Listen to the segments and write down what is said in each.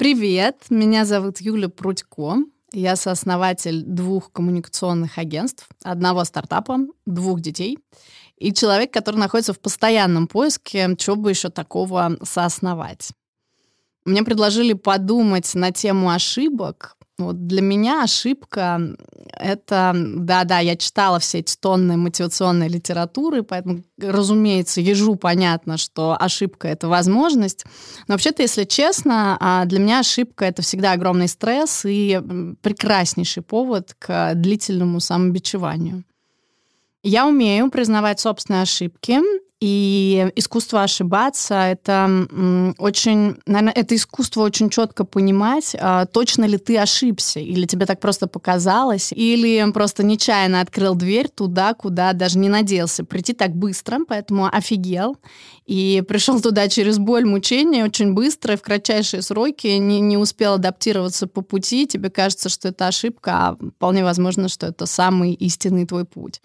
Привет, меня зовут Юля Прудько. Я сооснователь двух коммуникационных агентств, одного стартапа, двух детей и человек, который находится в постоянном поиске, чего бы еще такого соосновать. Мне предложили подумать на тему ошибок, вот для меня ошибка — это... Да-да, я читала все эти тонны мотивационной литературы, поэтому, разумеется, ежу понятно, что ошибка — это возможность. Но вообще-то, если честно, а, для меня ошибка — это всегда огромный стресс и прекраснейший повод к длительному самобичеванию. Я умею признавать собственные ошибки, и искусство ошибаться — это очень, наверное, это искусство очень четко понимать, а, точно ли ты ошибся, или тебе так просто показалось, или просто нечаянно открыл дверь туда, куда даже не надеялся прийти так быстро, поэтому офигел. И пришел туда через боль, мучения очень быстро, в кратчайшие сроки, не, не успел адаптироваться по пути, тебе кажется, что это ошибка, а вполне возможно, что это самый истинный твой путь.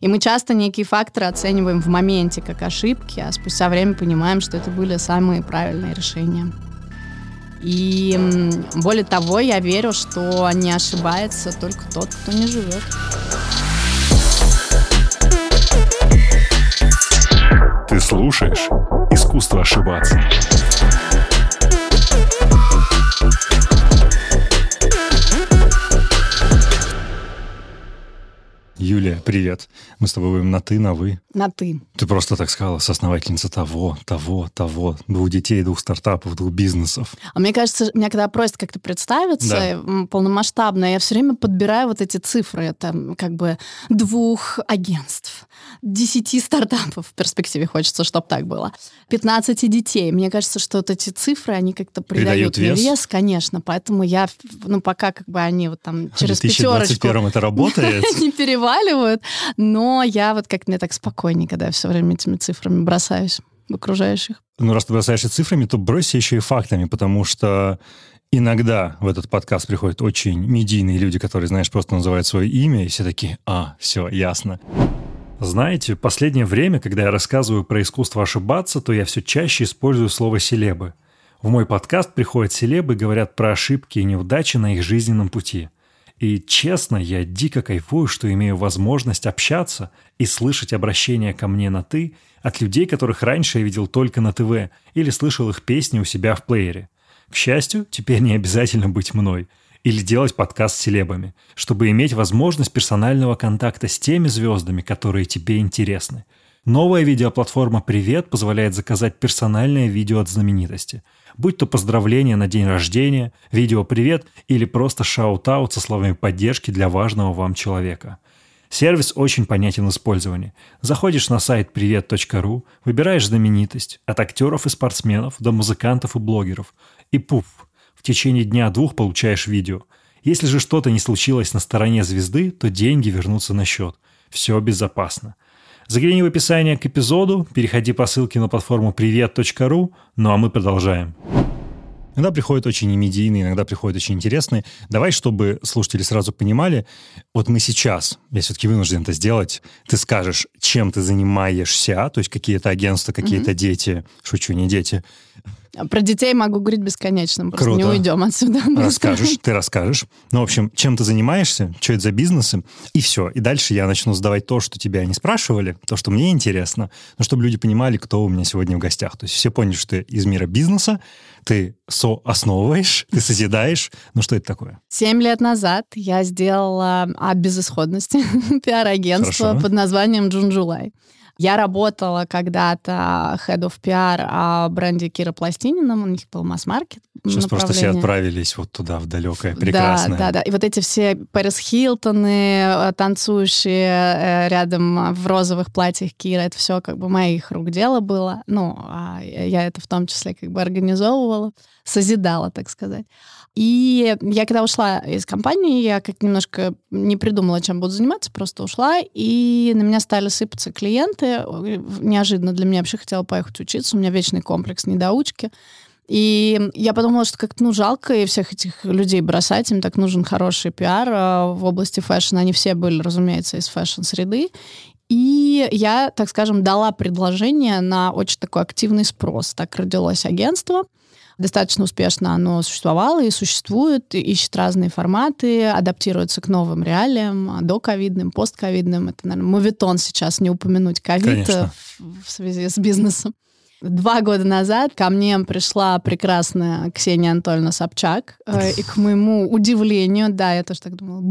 И мы часто некие факторы оцениваем в моменте как ошибки, а спустя время понимаем, что это были самые правильные решения. И более того, я верю, что не ошибается только тот, кто не живет. Ты слушаешь «Искусство ошибаться». Юлия, привет. Мы с тобой будем на «ты», на «вы». На «ты». Ты просто так сказала, соосновательница того, того, того, двух детей, двух стартапов, двух бизнесов. А мне кажется, меня когда просят как-то представиться да. полномасштабно, я все время подбираю вот эти цифры. Это как бы двух агентств, десяти стартапов в перспективе хочется, чтобы так было. 15 детей. Мне кажется, что вот эти цифры, они как-то придают, придают вес. вес, конечно. Поэтому я, ну, пока как бы они вот там через в 2021 пятерочку... это работает? Не переваливают. Но я вот как мне так спокойнее, когда я все время этими цифрами бросаюсь в окружающих. Ну, раз ты бросаешься цифрами, то бросься еще и фактами, потому что иногда в этот подкаст приходят очень медийные люди, которые, знаешь, просто называют свое имя, и все такие, а, все, ясно. Знаете, последнее время, когда я рассказываю про искусство ошибаться, то я все чаще использую слово «селебы». В мой подкаст приходят селебы и говорят про ошибки и неудачи на их жизненном пути. И честно, я дико кайфую, что имею возможность общаться и слышать обращения ко мне на «ты» от людей, которых раньше я видел только на ТВ или слышал их песни у себя в плеере. К счастью, теперь не обязательно быть мной – или делать подкаст с селебами, чтобы иметь возможность персонального контакта с теми звездами, которые тебе интересны. Новая видеоплатформа «Привет» позволяет заказать персональное видео от знаменитости. Будь то поздравление на день рождения, видео «Привет» или просто shout-out со словами поддержки для важного вам человека. Сервис очень понятен в использовании. Заходишь на сайт привет.ру, выбираешь знаменитость, от актеров и спортсменов до музыкантов и блогеров, и пуф – в течение дня-двух получаешь видео. Если же что-то не случилось на стороне звезды, то деньги вернутся на счет. Все безопасно. Загляни в описание к эпизоду, переходи по ссылке на платформу привет.ру, ну а мы продолжаем. Иногда приходят очень медийные, иногда приходят очень интересные. Давай, чтобы слушатели сразу понимали, вот мы сейчас, я все-таки вынужден это сделать, ты скажешь, чем ты занимаешься, то есть какие-то агентства, какие-то mm-hmm. дети, шучу, не дети, про детей могу говорить бесконечно, просто Круто. не уйдем отсюда. Расскажешь, ты расскажешь. Ну, в общем, чем ты занимаешься, что это за бизнесы, и все. И дальше я начну задавать то, что тебя не спрашивали, то, что мне интересно, но чтобы люди понимали, кто у меня сегодня в гостях. То есть все поняли, что ты из мира бизнеса, ты соосновываешь, ты созидаешь. Ну, что это такое? Семь лет назад я сделала от безысходности пиар-агентство под названием June & July. Я работала когда-то head of PR в бренде Кира Пластинина, у них был масс-маркет. Сейчас просто все отправились вот туда, в далекое, прекрасное. Да, да, да. И вот эти все Пэрис Хилтоны, э, танцующие э, рядом в розовых платьях Кира, это все как бы моих рук дело было. Ну, а я это в том числе как бы организовывала, созидала, так сказать. И я когда ушла из компании, я как немножко не придумала, чем буду заниматься, просто ушла, и на меня стали сыпаться клиенты. Неожиданно для меня вообще хотела поехать учиться, у меня вечный комплекс недоучки. И я подумала, что как-то ну, жалко и всех этих людей бросать, им так нужен хороший пиар а в области fashion. Они все были, разумеется, из fashion -среды. И я, так скажем, дала предложение на очень такой активный спрос. Так родилось агентство. Достаточно успешно оно существовало и существует, ищет разные форматы, адаптируется к новым реалиям, до ковидным, постковидным. Это, наверное, моветон сейчас не упомянуть ковид в, в связи с бизнесом. Два года назад ко мне пришла прекрасная Ксения Анатольевна Собчак, э, и к моему удивлению, да, я тоже так думала,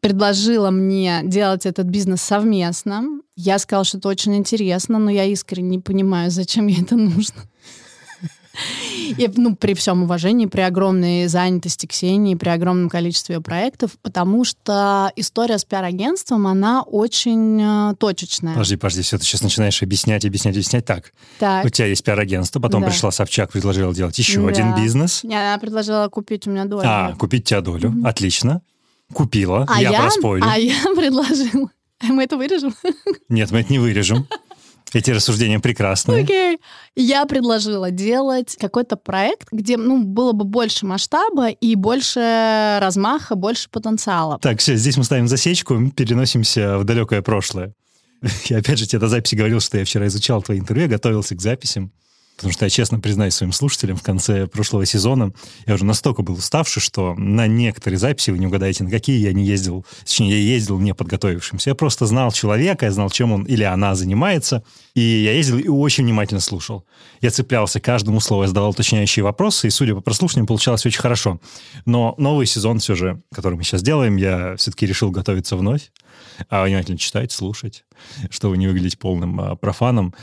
предложила мне делать этот бизнес совместно. Я сказала, что это очень интересно, но я искренне не понимаю, зачем ей это нужно. И, ну, при всем уважении, при огромной занятости Ксении, при огромном количестве проектов, потому что история с пиар-агентством, она очень э, точечная. Подожди, подожди, все, ты сейчас начинаешь объяснять, объяснять, объяснять. Так, так. у тебя есть пиар-агентство, потом да. пришла Собчак, предложила делать еще да. один бизнес. Не, она предложила купить у меня долю. А, купить тебя долю, mm-hmm. отлично. Купила, а я, я проспойлю. А я предложила. Мы это вырежем? Нет, мы это не вырежем. Эти рассуждения прекрасные. Окей. Okay. Я предложила делать какой-то проект, где ну, было бы больше масштаба и больше размаха, больше потенциала. Так, все, здесь мы ставим засечку, переносимся в далекое прошлое. Я опять же тебе до записи говорил, что я вчера изучал твои интервью, готовился к записям. Потому что я честно признаюсь своим слушателям, в конце прошлого сезона я уже настолько был уставший, что на некоторые записи, вы не угадаете, на какие я не ездил, точнее, я ездил не подготовившимся. Я просто знал человека, я знал, чем он или она занимается, и я ездил и очень внимательно слушал. Я цеплялся каждому слову, я задавал уточняющие вопросы, и, судя по прослушиванию, получалось очень хорошо. Но новый сезон все же, который мы сейчас делаем, я все-таки решил готовиться вновь, а внимательно читать, слушать, чтобы не выглядеть полным а, профаном.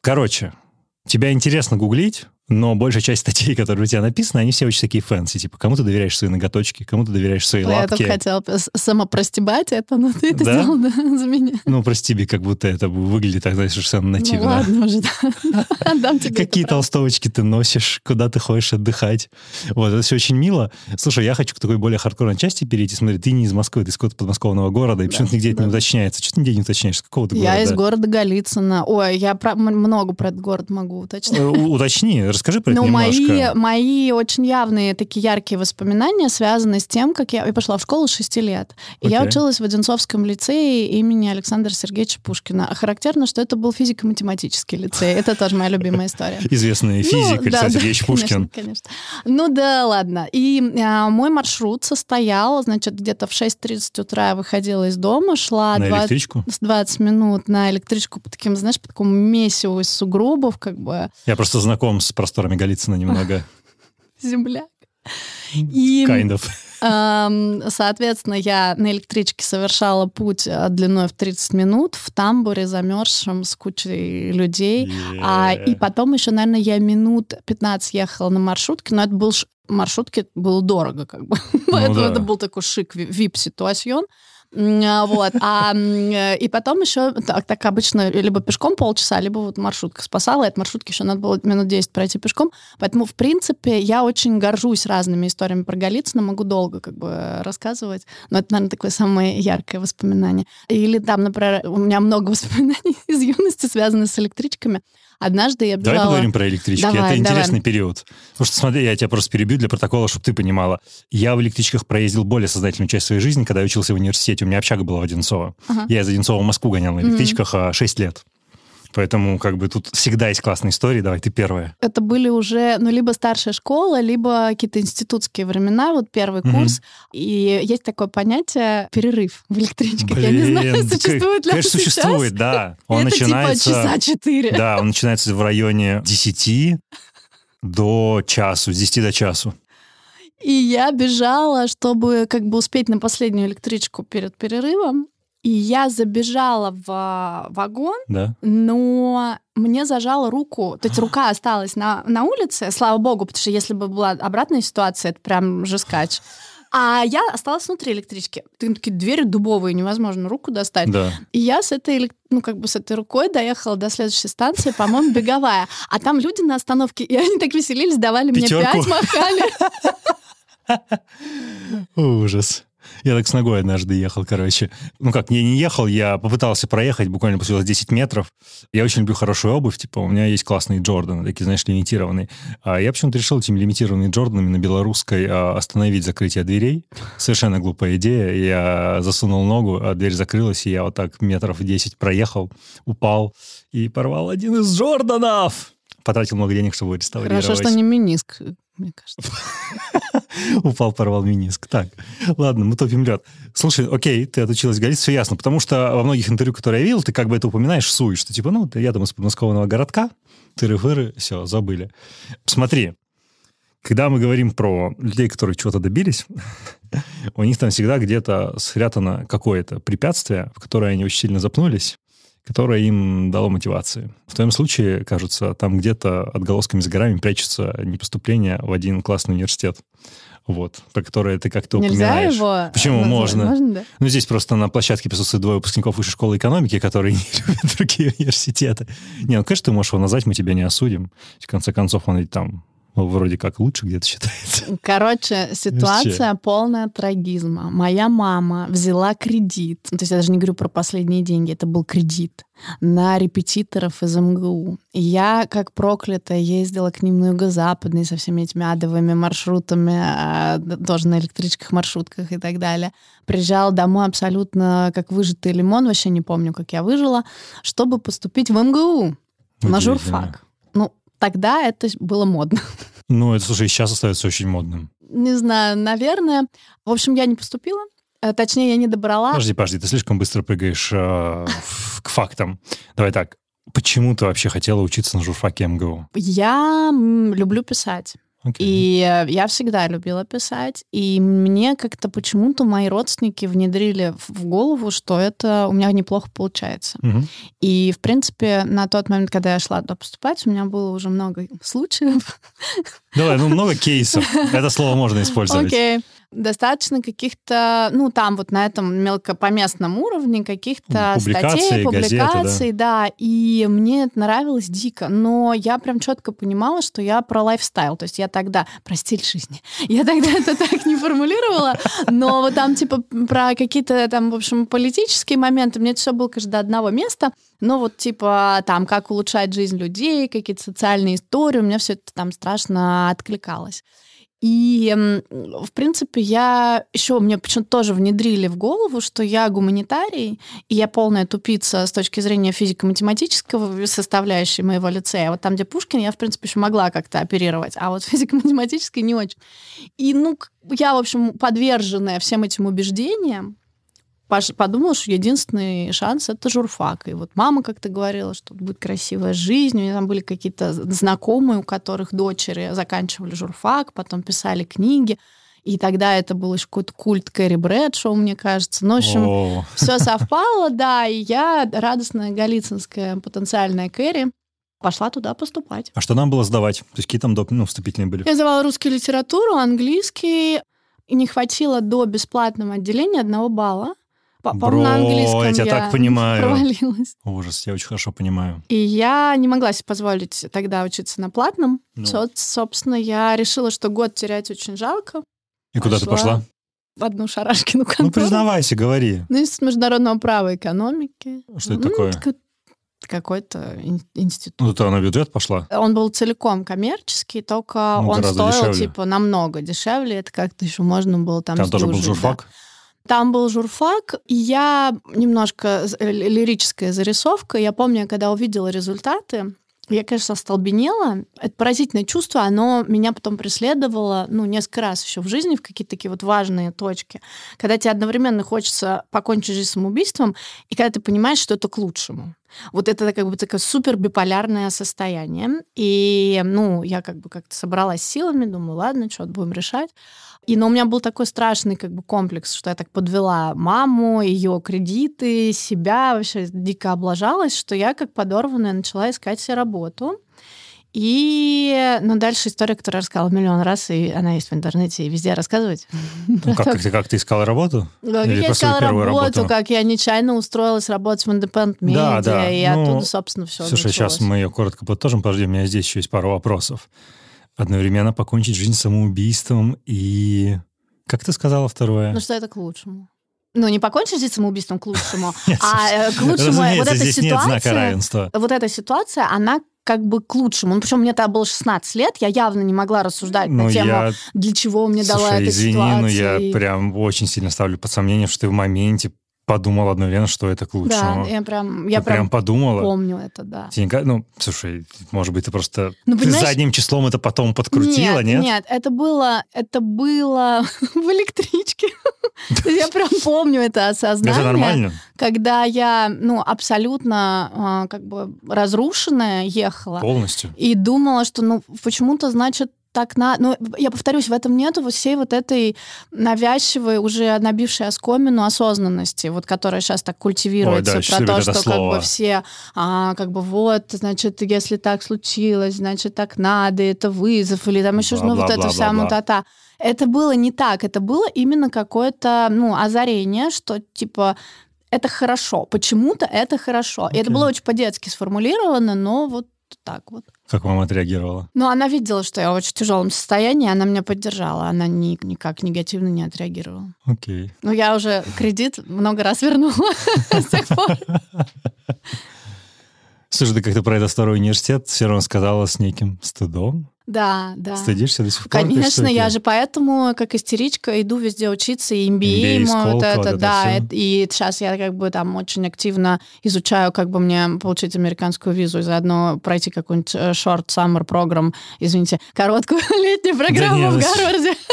Короче, тебя интересно гуглить, но большая часть статей, которые у тебя написаны, они все очень такие fancy. Типа, кому ты доверяешь свои ноготочки, кому ты доверяешь свои лапки. Я тут хотела самопростебать это, но ты это да? сделал да, за меня. Ну, прости, как будто это выглядит так, знаешь, совершенно нативно. Ну, ладно уже, да. Какие толстовочки ты носишь, куда ты ходишь отдыхать. Вот, это все очень мило. Слушай, я хочу к такой более хардкорной части перейти. Смотри, ты не из Москвы, ты из какого-то подмосковного города, и почему-то нигде это не уточняется. Что ты нигде не уточняешь? Какого ты города? Я из города Голицына. Ой, я много про этот город могу уточнить. Э, уточни, расскажи про это ну, немножко. Мои, мои очень явные такие яркие воспоминания связаны с тем, как я, я пошла в школу с 6 лет. И okay. я училась в Одинцовском лицее имени Александра Сергеевича Пушкина. Характерно, что это был физико-математический лицей. Это тоже моя любимая история. Известный ну, физик ну, Александр Сергеевич Пушкин. Конечно, Ну да, ладно. И а, мой маршрут состоял, значит, где-то в 6.30 утра я выходила из дома, шла на 20, электричку? 20 минут на электричку по таким, знаешь, по такому месиву из сугробов, как бы. Я просто знаком с просторами Голицына немного. Земляк. И, kind of. Соответственно, я на электричке совершала путь э, длиной в 30 минут в тамбуре замерзшем с кучей людей. Yeah. А, и потом еще, наверное, я минут 15 ехала на маршрутке, но это был маршрутки было дорого, как бы. Ну, Поэтому да. это был такой шик, вип-ситуацион. А, вот. А, э, и потом еще, так, так обычно, либо пешком полчаса, либо вот маршрутка спасала. От маршрутки еще надо было минут 10 пройти пешком. Поэтому, в принципе, я очень горжусь разными историями про Голицыно, могу долго как бы рассказывать. Но это, наверное, такое самое яркое воспоминание. Или там, например, у меня много воспоминаний из юности, связанных с электричками. Однажды я бежала... Давай поговорим про электрички. Давай, Это интересный давай. период. Потому что, смотри, я тебя просто перебью для протокола, чтобы ты понимала. Я в электричках проездил более сознательную часть своей жизни, когда я учился в университете. У меня общага была в Одинцово. Ага. Я из Одинцова в Москву гонял на электричках mm-hmm. 6 лет. Поэтому как бы тут всегда есть классные истории. Давай, ты первая. Это были уже, ну, либо старшая школа, либо какие-то институтские времена, вот первый угу. курс. И есть такое понятие перерыв в электричках. Блин, Я не знаю, существует ли Конечно, сейчас. существует, да. Он Это типа начинается... типа часа четыре. Да, он начинается в районе 10 до часу, с 10 до часу. И я бежала, чтобы как бы успеть на последнюю электричку перед перерывом. И я забежала в а, вагон, да. но мне зажала руку. То есть рука осталась на, на улице, слава богу, потому что если бы была обратная ситуация, это прям жескач. А я осталась внутри электрички. Такие двери дубовые, невозможно руку достать. Да. И я с этой, ну, как бы с этой рукой доехала до следующей станции, по-моему, беговая. А там люди на остановке, и они так веселились, давали Пятерку. мне пять, махали. Ужас. Я так с ногой однажды ехал, короче. Ну как, я не ехал, я попытался проехать буквально после 10 метров. Я очень люблю хорошую обувь, типа у меня есть классные Джорданы, такие, знаешь, лимитированные. А я почему-то решил этими лимитированными Джорданами на белорусской а, остановить закрытие дверей. Совершенно глупая идея. Я засунул ногу, а дверь закрылась, и я вот так метров 10 проехал, упал и порвал один из Джорданов. потратил много денег, чтобы реставрировать. Хорошо, что не миниск, мне кажется. Упал, порвал миниск. Так, ладно, мы топим лед. Слушай, окей, ты отучилась говорить, все ясно. Потому что во многих интервью, которые я видел, ты как бы это упоминаешь, суешь, что типа, ну, я там из подмосковного городка, тыры-фыры, все, забыли. Смотри, когда мы говорим про людей, которые чего-то добились, у них там всегда где-то спрятано какое-то препятствие, в которое они очень сильно запнулись, которое им дало мотивации. В твоем случае, кажется, там где-то отголосками за горами прячется не поступление в один классный университет. Вот, про которое ты как-то Нельзя упоминаешь. его Почему назвать? можно? Можно, да? Ну, здесь просто на площадке присутствуют двое выпускников высшей школы экономики, которые не любят другие университеты. Не, ну, конечно, ты можешь его назвать, мы тебя не осудим. В конце концов, он ведь там ну, вроде как лучше где-то считается. Короче, ситуация полная трагизма. Моя мама взяла кредит, то есть я даже не говорю про последние деньги, это был кредит на репетиторов из МГУ. Я, как проклятая, ездила к ним на юго-западный со всеми этими адовыми маршрутами, а, тоже на электричках, маршрутках и так далее. Приезжала домой абсолютно как выжатый лимон, вообще не помню, как я выжила, чтобы поступить в МГУ на журфак. Тогда это было модно. Ну, это, слушай, сейчас остается очень модным. Не знаю, наверное. В общем, я не поступила. Э, Точнее, я не добрала. Подожди, подожди, ты слишком быстро прыгаешь э, к фактам. Давай так, почему ты вообще хотела учиться на журфаке МГУ? Я люблю писать. Окей. И э, я всегда любила писать. И мне как-то почему-то мои родственники внедрили в- голову, что это у меня неплохо получается. Мгм. И, в принципе, на тот момент, когда я шла туда поступать, у меня было уже много случаев. Давай, ну много кейсов. Это слово можно использовать. Окей. Достаточно каких-то, ну, там вот на этом мелкопоместном уровне каких-то Публикации, статей, газеты, публикаций, да. И мне это нравилось дико. Но я прям четко понимала, что я про лайфстайл. То есть я тогда, про стиль жизни, я тогда это так не формулировала, но вот там типа про какие-то там, в общем, политические моменты, мне это все было, конечно, до одного места. Но вот типа там, как улучшать жизнь людей, какие-то социальные истории, у меня все это там страшно откликалось. И, в принципе, я еще мне почему-то тоже внедрили в голову, что я гуманитарий, и я полная тупица с точки зрения физико-математического составляющей моего лицея. Вот там, где Пушкин, я, в принципе, еще могла как-то оперировать, а вот физико-математической не очень. И, ну, я, в общем, подверженная всем этим убеждениям, подумала, что единственный шанс — это журфак. И вот мама как-то говорила, что будет красивая жизнь. У меня там были какие-то знакомые, у которых дочери заканчивали журфак, потом писали книги. И тогда это был еще какой-то культ Кэрри Брэдшоу, мне кажется. Ну, в общем, О, все совпало, да, и я, радостная галицинская потенциальная Кэрри, пошла туда поступать. А что нам было сдавать? То есть какие там доп- ну, вступительные были? Я сдавала русскую литературу, английский, и не хватило до бесплатного отделения одного балла. По- По-моему, на английском я тебя так понимаю. провалилась. Ужас, я очень хорошо понимаю. И я не могла себе позволить тогда учиться на платном. Ну. Со- Собственно, я решила, что год терять очень жалко. И куда ты Пошла. пошла? В одну шарашкину контору. Ну, признавайся, говори. Ну, из международного права и экономики. Что это Ну, такое? ка- Какой-то ин- институт. Ну, ты на бюджет пошла? Он был целиком коммерческий, только Ну, он стоил дешевле. типа намного дешевле. Это как-то еще можно было там Там тоже был сдюжить, да. Там был журфак, и я немножко э, лирическая зарисовка. Я помню, когда увидела результаты, я, конечно, остолбенела. Это поразительное чувство, оно меня потом преследовало, ну, несколько раз еще в жизни, в какие-то такие вот важные точки, когда тебе одновременно хочется покончить жизнь самоубийством, и когда ты понимаешь, что это к лучшему. Вот это как бы такое супер биполярное состояние. И, ну, я как бы как-то собралась силами, думаю, ладно, что будем решать. И, но у меня был такой страшный как бы комплекс, что я так подвела маму, ее кредиты, себя, вообще дико облажалась, что я как подорванная начала искать себе работу. И, ну, дальше история, которую я рассказала миллион раз, и она есть в интернете, и везде рассказывать. Ну, как, ты, как ты искала работу? Как Или я искала первую работу, работу? как я нечаянно устроилась работать в Independent Media, Да, да, и ну, оттуда, собственно, все Слушай, сейчас мы ее коротко подтожим. Подожди, у меня здесь еще есть пару вопросов. Одновременно покончить жизнь самоубийством и... Как ты сказала второе? Ну, что это к лучшему? Ну, не покончить жизнь самоубийством к лучшему, Нет, а э, к лучшему Разумеется, вот эта здесь ситуация, вот эта ситуация, она как бы к лучшему. Ну, причем мне тогда было 16 лет, я явно не могла рассуждать Ну, на тему, я... для чего мне дала Слушай, эта извини, ситуация. но я и- прям очень сильно ставлю под сомнение, что ты в моменте подумал одновременно, что это к лучшему. Да, я прям, я Ты прям, прям подумала. помню это, да. Тебе не ка- Ну, слушай, может быть, ты просто Ну, ты задним числом это потом подкрутила, нет? Нет, это было, это было в электричке. Я прям помню это осознание. Это нормально. Когда я, ну, абсолютно а, как бы разрушенная ехала Полностью. и думала, что, ну, почему-то, значит, так на... Ну, я повторюсь, в этом нету вот всей вот этой навязчивой, уже набившей оскомину осознанности, вот которая сейчас так культивируется, Ой, да, про то, что как слово. бы все, а, как бы вот, значит, если так случилось, значит, так надо, это вызов, или там еще, ну, вот это вся Бла-бла-бла-бла-бла. мутата. Это было не так, это было именно какое-то, ну, озарение, что, типа, это хорошо, почему-то это хорошо. И это было очень по-детски сформулировано, но вот так вот. Как мама отреагировала? Ну, она видела, что я в очень тяжелом состоянии, она меня поддержала, она ни, никак негативно не отреагировала. Окей. Ну, я уже кредит много раз вернула с тех пор. Слушай, ты как-то про этот второй университет все равно сказала с неким стыдом. Да, да. Стыдишься до сих пор? Конечно, я же поэтому, как истеричка, иду везде учиться, и MBA, MBA, мой вот это, вот это да, это- и сейчас я как бы там очень активно изучаю, как бы мне получить американскую визу и заодно пройти какой-нибудь э, short summer программ, извините, короткую летнюю программу не, в ну, Гарварде.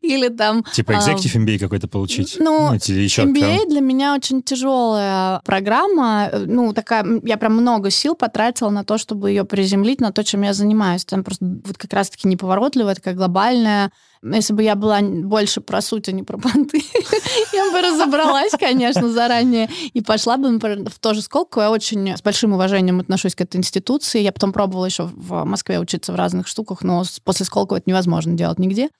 Или там... Типа а, executive MBA какой-то получить? ну, или еще MBA для меня очень тяжелая программа. Ну, такая, я прям много сил потратила на то, чтобы ее приземлить на то, чем я занимаюсь. Там просто вот как раз-таки неповоротливая, такая глобальная. Если бы я была больше про суть, а не про понты, я бы разобралась, конечно, заранее. И пошла бы, например, в то же Сколково. Я очень с большим уважением отношусь к этой институции. Я потом пробовала еще в Москве учиться в разных штуках, но после Сколково это невозможно делать нигде.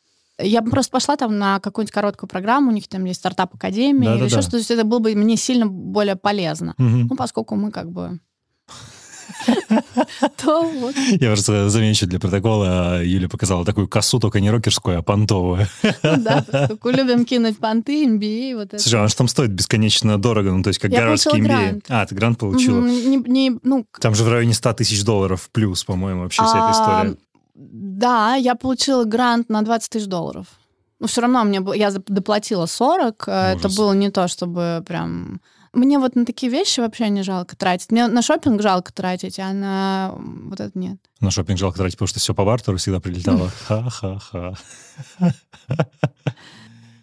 Я бы просто пошла там на какую-нибудь короткую программу, у них там есть стартап-академия или Да-да-да. еще что-то, то есть это было бы мне сильно более полезно. Мгм. Ну, поскольку мы как бы... Я просто замечу для протокола, Юля показала такую косу, только не рокерскую, а понтовую. Да, поскольку любим кинуть понты, MBA, вот это. Слушай, она же там стоит бесконечно дорого, ну то есть как гарвардский получила MBA. А, ты грант получила. Ну, Там же в районе 100 тысяч долларов плюс, по-моему, вообще вся эта а, история. Да, я получила грант на 20 тысяч долларов. Но все равно мне было, я доплатила 40. э, Это Ужас. было не то, чтобы прям... Мне вот на такие вещи вообще не жалко тратить. Мне на шопинг жалко тратить, а на вот это нет. На шопинг жалко тратить, потому что все по бартеру всегда прилетало. Ха-ха-ха.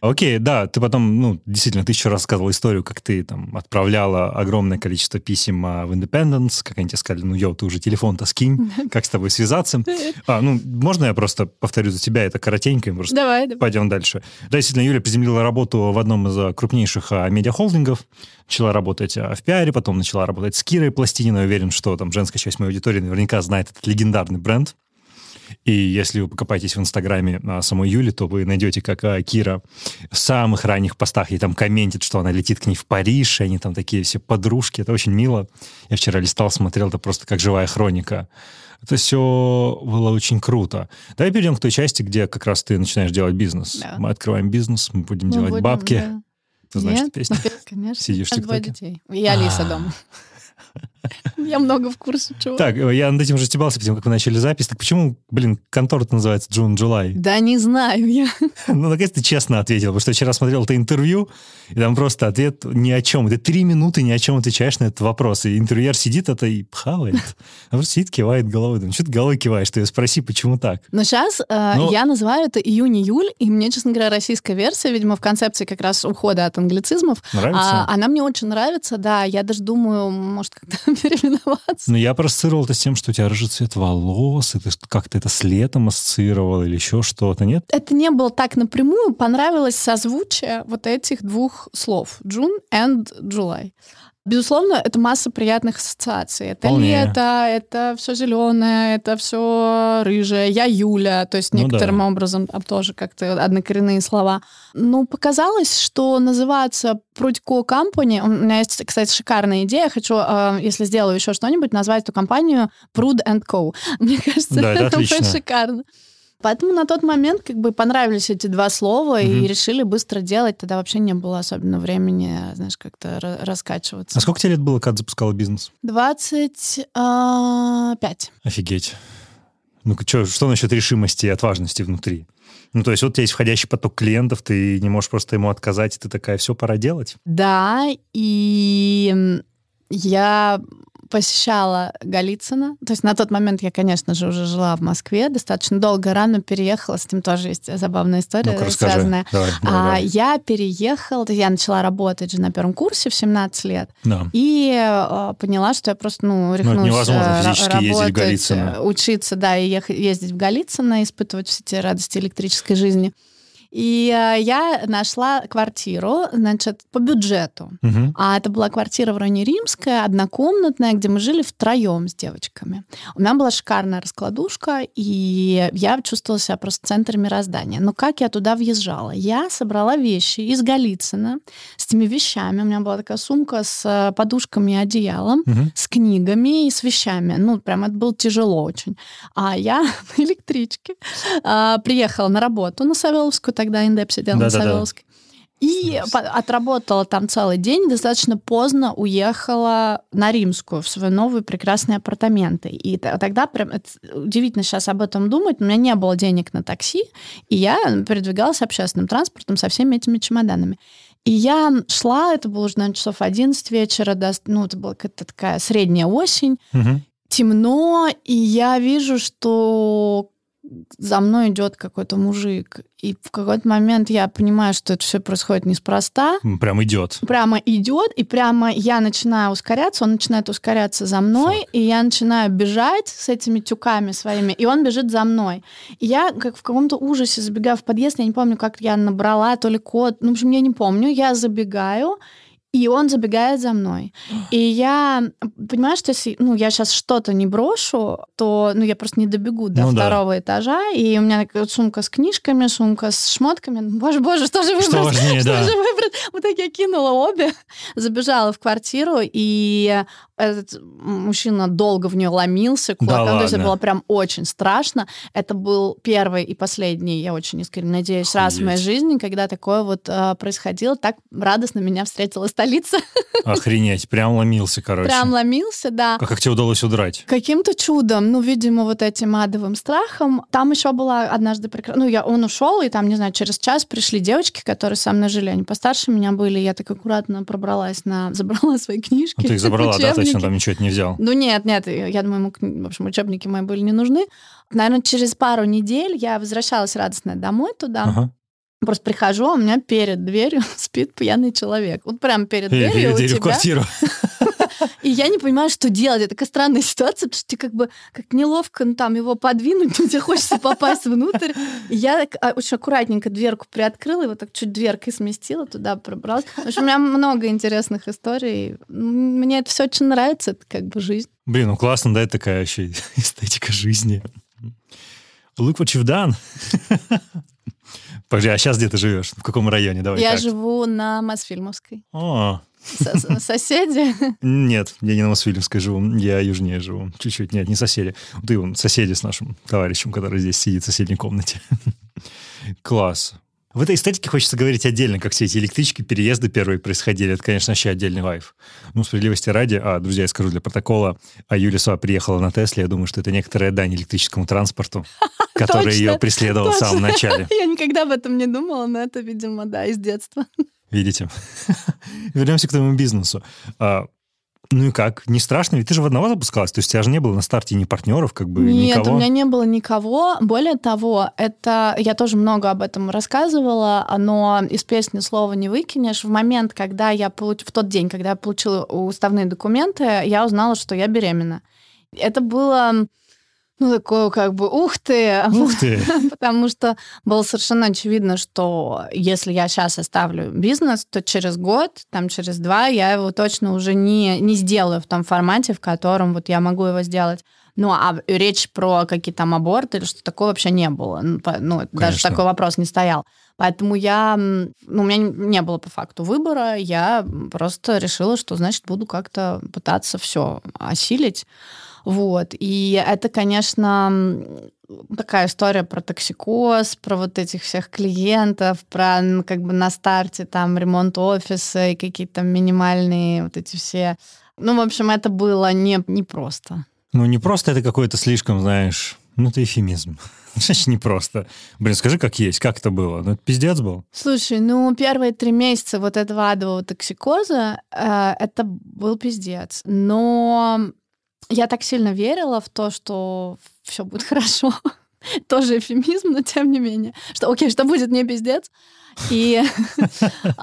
Окей, да, ты потом, ну, действительно, ты еще рассказывал историю, как ты там отправляла огромное количество писем а, в Independence, как они тебе сказали, ну, йоу, ты уже телефон-то скинь, как с тобой связаться. А, ну, можно я просто повторю за тебя, это коротенько, просто Давай, давай. Пойдем дальше. Да, действительно, Юля приземлила работу в одном из а, крупнейших а, медиахолдингов. Начала работать в пиаре, потом начала работать с Кирой Пластининой. Уверен, что там женская часть моей аудитории наверняка знает этот легендарный бренд. И если вы покопаетесь в Инстаграме а, самой Юли, то вы найдете, как а, Кира в самых ранних постах ей там комментит, что она летит к ней в Париж, и они там такие все подружки. Это очень мило. Я вчера листал, смотрел, это просто как живая хроника. Это все было очень круто. Давай перейдем к той части, где как раз ты начинаешь делать бизнес. Да. Мы открываем бизнес, мы будем Мы делать будем, бабки. да. Ты знаешь Нет? эту песню? Ну, Конечно. Сидишь в ТикТоке. детей. И Алиса А. дома. Я много в курсе чего. Так, э, я над этим уже стебался, тем, как мы начали запись. Так почему, блин, контора-то называется Джун Джулай? Да не знаю я. Ну, наконец ты честно ответил, потому что вчера смотрел это интервью, и там просто ответ ни о чем. Ты три минуты ни о чем отвечаешь на этот вопрос. И интервьюер сидит это и пхавает. Он просто сидит, кивает головой. Думаю, что ты головой киваешь? Ты ее спроси, почему так? Но сейчас Ну- я называю это июнь-июль, и мне, честно говоря, российская версия, видимо, в концепции как раз ухода от англицизмов, Нравится? а, она мне очень нравится, да. Я даже думаю, может, как-то переименоваться. Ну, я проассоциировал это с тем, что у тебя рыжий цвет волос, и ты как-то это с летом ассоциировал или еще что-то, нет? Это не было так напрямую, понравилось созвучие вот этих двух слов. June and July. Безусловно, это масса приятных ассоциаций. Это Вполне. лето, это все зеленое, это все рыжее. Я Юля, то есть Ну некоторым да. образом там тоже как-то однокоренные слова. Ну, показалось, что называться Прудько Company, у меня есть, кстати, шикарная идея, хочу, э, если сделаю еще что-нибудь, назвать эту компанию Prude Co. Мне кажется, Да, это это будет шикарно. Поэтому на тот момент как бы понравились эти два слова Мгм. и решили быстро делать. Тогда вообще не было особенно времени, знаешь, как-то ра- раскачиваться. А сколько тебе лет было, когда запускала бизнес? 25. Офигеть. Ну-ка, чё, что насчет решимости и отважности внутри? Ну, то есть вот у тебя есть входящий поток клиентов, ты не можешь просто ему отказать, и ты такая, все, пора делать? Да, и я посещала Голицына. То есть на тот момент я, конечно же, уже жила в Москве, достаточно долго, рано переехала, с этим тоже есть забавная история ну связанная. Давай, давай, а, давай. Я переехала, я начала работать же на первом курсе в 17 лет, да. и э, поняла, что я просто, ну, рехнулась ну, невозможно физически работать, ездить в Голицыно. учиться, да, и ехать, ездить в Голицыно, испытывать все те радости электрической жизни. И э, я нашла квартиру, значит, по бюджету. Угу. А это была квартира в районе Римская, однокомнатная, где мы жили втроем с девочками. У меня была шикарная раскладушка, и я чувствовала себя просто в центре мироздания. Но как я туда въезжала? Я собрала вещи из Голицына с этими вещами. У меня была такая сумка с э, подушками и одеялом, угу. с книгами и с вещами. Ну, прям это было тяжело очень. А я на электричке а, приехала на работу на Савеловскую, тогда Индеп сидел да, на Савеловской. И отработала там целый день, достаточно поздно уехала на Римскую в свои новые прекрасные апартаменты. И тогда прям удивительно сейчас об этом думать, но у меня не было денег на такси, и я передвигалась общественным транспортом со всеми этими чемоданами. И я шла, это было уже, наверное, часов 11 вечера, ну, это была какая-то такая средняя осень, угу. темно, и я вижу, что за мной идет какой-то мужик. И в какой-то момент я понимаю, что это все происходит неспроста. Прям идет. Прямо идет, и прямо я начинаю ускоряться, он начинает ускоряться за мной, Фак. и я начинаю бежать с этими тюками своими, и он бежит за мной. И я как в каком-то ужасе забегаю в подъезд, я не помню, как я набрала, то ли код, ну, в общем, я не помню, я забегаю, и он забегает за мной. И я понимаю, что если ну, я сейчас что-то не брошу, то ну, я просто не добегу до ну, второго да. этажа. И у меня сумка с книжками, сумка с шмотками. Боже, боже, что же выбрать? Что важнее, что да. же выбрать? Вот так я кинула обе, забежала в квартиру, и этот мужчина долго в нее ломился кулаком. Да, то есть это было прям очень страшно. Это был первый и последний, я очень искренне надеюсь, Охуеть. раз в моей жизни, когда такое вот э, происходило. Так радостно меня встретила столица. Охренеть, прям ломился, короче. Прям ломился, да. А как тебе удалось удрать? Каким-то чудом, ну, видимо, вот этим адовым страхом. Там еще была однажды прекрасная... Ну, я, он ушел, и там, не знаю, через час пришли девочки, которые со мной жили. Они постарше меня были. Я так аккуратно пробралась на... Забрала свои книжки. Ну, ты их забрала, да, точно, там ничего не взял. Ну, нет, нет, я думаю, ему, в общем, учебники мои были не нужны. Наверное, через пару недель я возвращалась радостная домой туда. Ага. Просто прихожу, а у меня перед дверью спит пьяный человек. Вот прям перед дверью перед у тебя. квартиру. И я не понимаю, что делать. Это такая странная ситуация, потому что тебе как бы как неловко ну, там его подвинуть, но тебе хочется попасть внутрь. И я а, очень аккуратненько дверку приоткрыла, вот так чуть дверкой сместила, туда пробралась. В общем, у меня много интересных историй. Мне это все очень нравится, это как бы жизнь. Блин, ну классно, да, это такая вообще эстетика жизни. Look what you've done. Подожди, а сейчас где ты живешь? В каком районе? Давай Я так. живу на Мосфильмовской. О, Соседи? Нет, я не на Мосфильмской живу, я южнее живу. Чуть-чуть, нет, не соседи. Ты вон, соседи с нашим товарищем, который здесь сидит в соседней комнате. Класс. В этой эстетике хочется говорить отдельно, как все эти электрички, переезды первые происходили. Это, конечно, вообще отдельный вайф. Ну, справедливости ради, а, друзья, я скажу для протокола, а Юлия Суа приехала на Тесле, я думаю, что это некоторая дань электрическому транспорту, который ее преследовал в самом начале. Я никогда об этом не думала, но это, видимо, да, из детства. Видите? Вернемся к твоему бизнесу. А, ну и как? Не страшно? Ведь ты же в одного запускалась, то есть у тебя же не было на старте ни партнеров, как бы Нет, никого? у меня не было никого. Более того, это я тоже много об этом рассказывала, но из песни слова не выкинешь. В момент, когда я получ... в тот день, когда я получила уставные документы, я узнала, что я беременна. Это было ну, такое как бы ух ты, ух ты. потому что было совершенно очевидно, что если я сейчас оставлю бизнес, то через год, там через два я его точно уже не, не сделаю в том формате, в котором вот я могу его сделать. Ну, а речь про какие-то там аборты или что такое вообще не было. Ну, ну даже такой вопрос не стоял. Поэтому я, ну, у меня не было по факту выбора, я просто решила, что, значит, буду как-то пытаться все осилить. Вот. И это, конечно, такая история про токсикоз, про вот этих всех клиентов, про как бы на старте там ремонт офиса и какие-то минимальные вот эти все... Ну, в общем, это было не, не просто. Ну, не просто это какой-то слишком, знаешь, Ну, это эфемизм. Значит, не просто. Блин, скажи, как есть, как это было? Ну, это пиздец был. Слушай, ну, первые три месяца вот этого адового токсикоза, э, это был пиздец. Но я так сильно верила в то, что все будет хорошо. Тоже эфемизм, но тем не менее. Что, окей, что будет не пиздец. И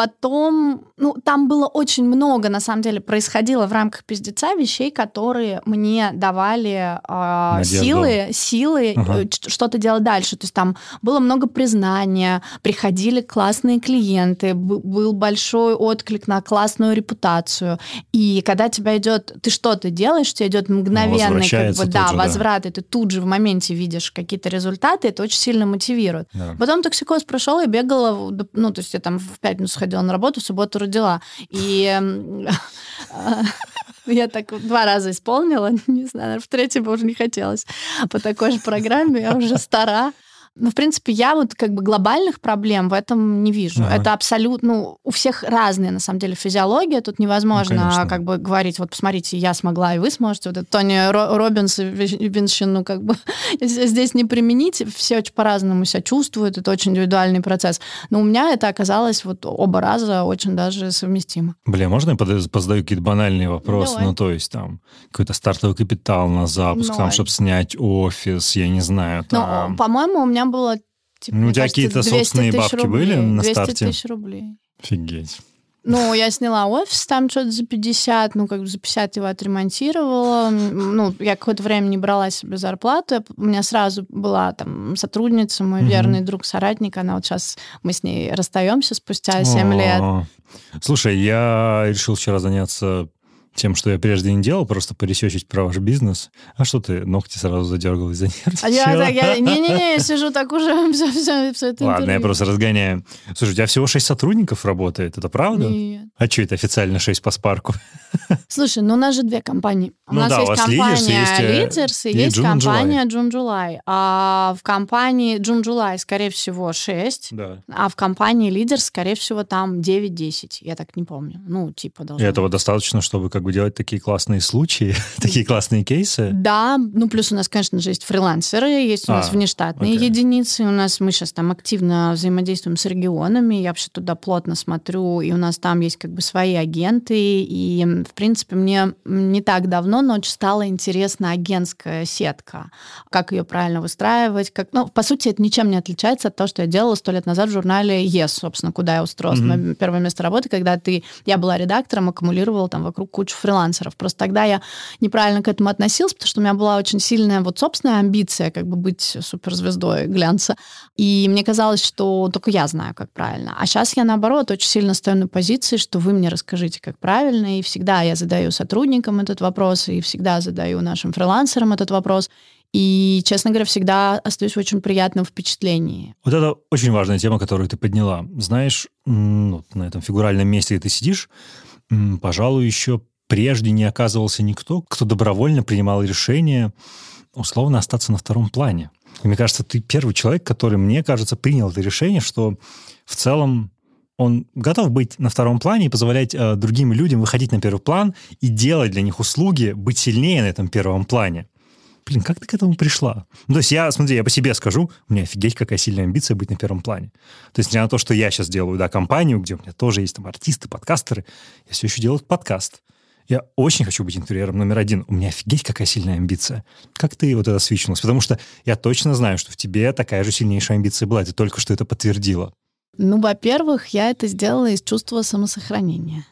Потом, ну, там было очень много, на самом деле, происходило в рамках пиздеца вещей, которые мне давали э, силы, силы ага. Э, что-то делать дальше. То есть там было много признания, приходили классные клиенты, был большой отклик на классную репутацию. И когда тебя идет, ты что-то делаешь, тебе идет мгновенный, как бы, да, же, возврат, да. и ты тут же в моменте видишь какие-то результаты, это очень сильно мотивирует. Да. Потом токсикоз прошел, и бегала, ну, то есть я там в пятницу ходила ходила на работу, в субботу родила. И я так два раза исполнила, не знаю, в третий бы уже не хотелось. По такой же программе я уже стара. Ну, в принципе, я вот как бы глобальных проблем в этом не вижу. Ага. Это абсолютно... Ну, у всех разная, на самом деле, физиология. Тут невозможно ну, как бы говорить, вот посмотрите, я смогла, и вы сможете. Вот это Тони Робинс и Винщин, ну, как бы здесь не применить. Все очень по-разному себя чувствуют. Это очень индивидуальный процесс. Но у меня это оказалось вот оба раза очень даже совместимо. Бля, можно я позадаю какие-то банальные вопросы? Давай. Ну, то есть там какой-то стартовый капитал на запуск, Давай. там, чтобы снять офис, я не знаю. Ну, там... Ну, по-моему, у меня было... Типа, ну, у тебя какие-то собственные бабки рублей, были на 200 старте? 200 тысяч рублей. Офигеть. Ну, я сняла офис там что-то за 50, ну, как бы за 50 его отремонтировала. Ну, я какое-то время не брала себе зарплату. У меня сразу была там сотрудница, мой угу. верный друг, соратник. Она вот сейчас, мы с ней расстаемся спустя 7 лет. Слушай, я решил вчера заняться тем, что я прежде не делал, просто поресечить про ваш бизнес. А что ты ногти сразу задергал и занервничала? А я так, я, не-не-не, я сижу так уже все, все, все это Ладно, интервью. я просто разгоняю. Слушай, у тебя всего шесть сотрудников работает, это правда? Нет. А что это официально шесть по спарку? Слушай, ну у нас же две компании. У ну нас да, есть у компания Leaders и, и есть June компания July. А в компании July, скорее всего, 6, да. а в компании Leaders, скорее всего, там 9-10. Я так не помню. Ну, типа должно И этого достаточно, чтобы как бы делать такие классные случаи, такие классные кейсы? Да, ну плюс у нас, конечно же, есть фрилансеры, есть у нас а, внештатные окей. единицы. У нас мы сейчас там активно взаимодействуем с регионами. Я вообще туда плотно смотрю, и у нас там есть как бы свои агенты, и в принципе, мне не так давно, но очень стала интересна агентская сетка. Как ее правильно выстраивать. Как... Ну, по сути, это ничем не отличается от того, что я делала сто лет назад в журнале Yes, собственно, куда я устроилась. Mm-hmm. Мое первое место работы, когда ты... Я была редактором, аккумулировала там вокруг кучу фрилансеров. Просто тогда я неправильно к этому относилась, потому что у меня была очень сильная вот собственная амбиция как бы быть суперзвездой глянца. И мне казалось, что только я знаю, как правильно. А сейчас я, наоборот, очень сильно стою на позиции, что вы мне расскажите, как правильно. И всегда я задаю сотрудникам этот вопрос и всегда задаю нашим фрилансерам этот вопрос. И, честно говоря, всегда остаюсь в очень приятном впечатлении. Вот это очень важная тема, которую ты подняла. Знаешь, ну, на этом фигуральном месте, где ты сидишь, пожалуй, еще прежде не оказывался никто, кто добровольно принимал решение условно остаться на втором плане. И мне кажется, ты первый человек, который, мне кажется, принял это решение, что в целом он готов быть на втором плане и позволять э, другим людям выходить на первый план и делать для них услуги, быть сильнее на этом первом плане. Блин, как ты к этому пришла? Ну, то есть я, смотри, я по себе скажу, у меня офигеть какая сильная амбиция быть на первом плане. То есть, несмотря на то, что я сейчас делаю, да, компанию, где у меня тоже есть там артисты, подкастеры, я все еще делаю подкаст. Я очень хочу быть интерьером номер один. У меня офигеть какая сильная амбиция. Как ты вот это свичнулась? Потому что я точно знаю, что в тебе такая же сильнейшая амбиция была. Ты только что это подтвердила. Ну, во-первых, я это сделала из чувства самосохранения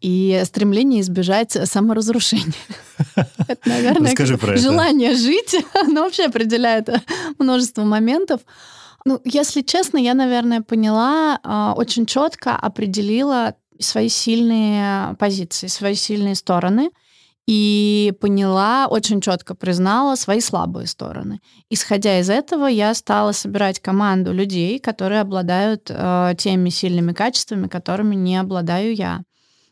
и стремление избежать саморазрушения. Это, наверное, желание жить. Оно вообще определяет множество моментов. Ну, если честно, я, наверное, поняла, а, очень четко определила свои сильные позиции, свои сильные стороны — и поняла, очень четко признала свои слабые стороны. Исходя из этого, я стала собирать команду людей, которые обладают э, теми сильными качествами, которыми не обладаю я.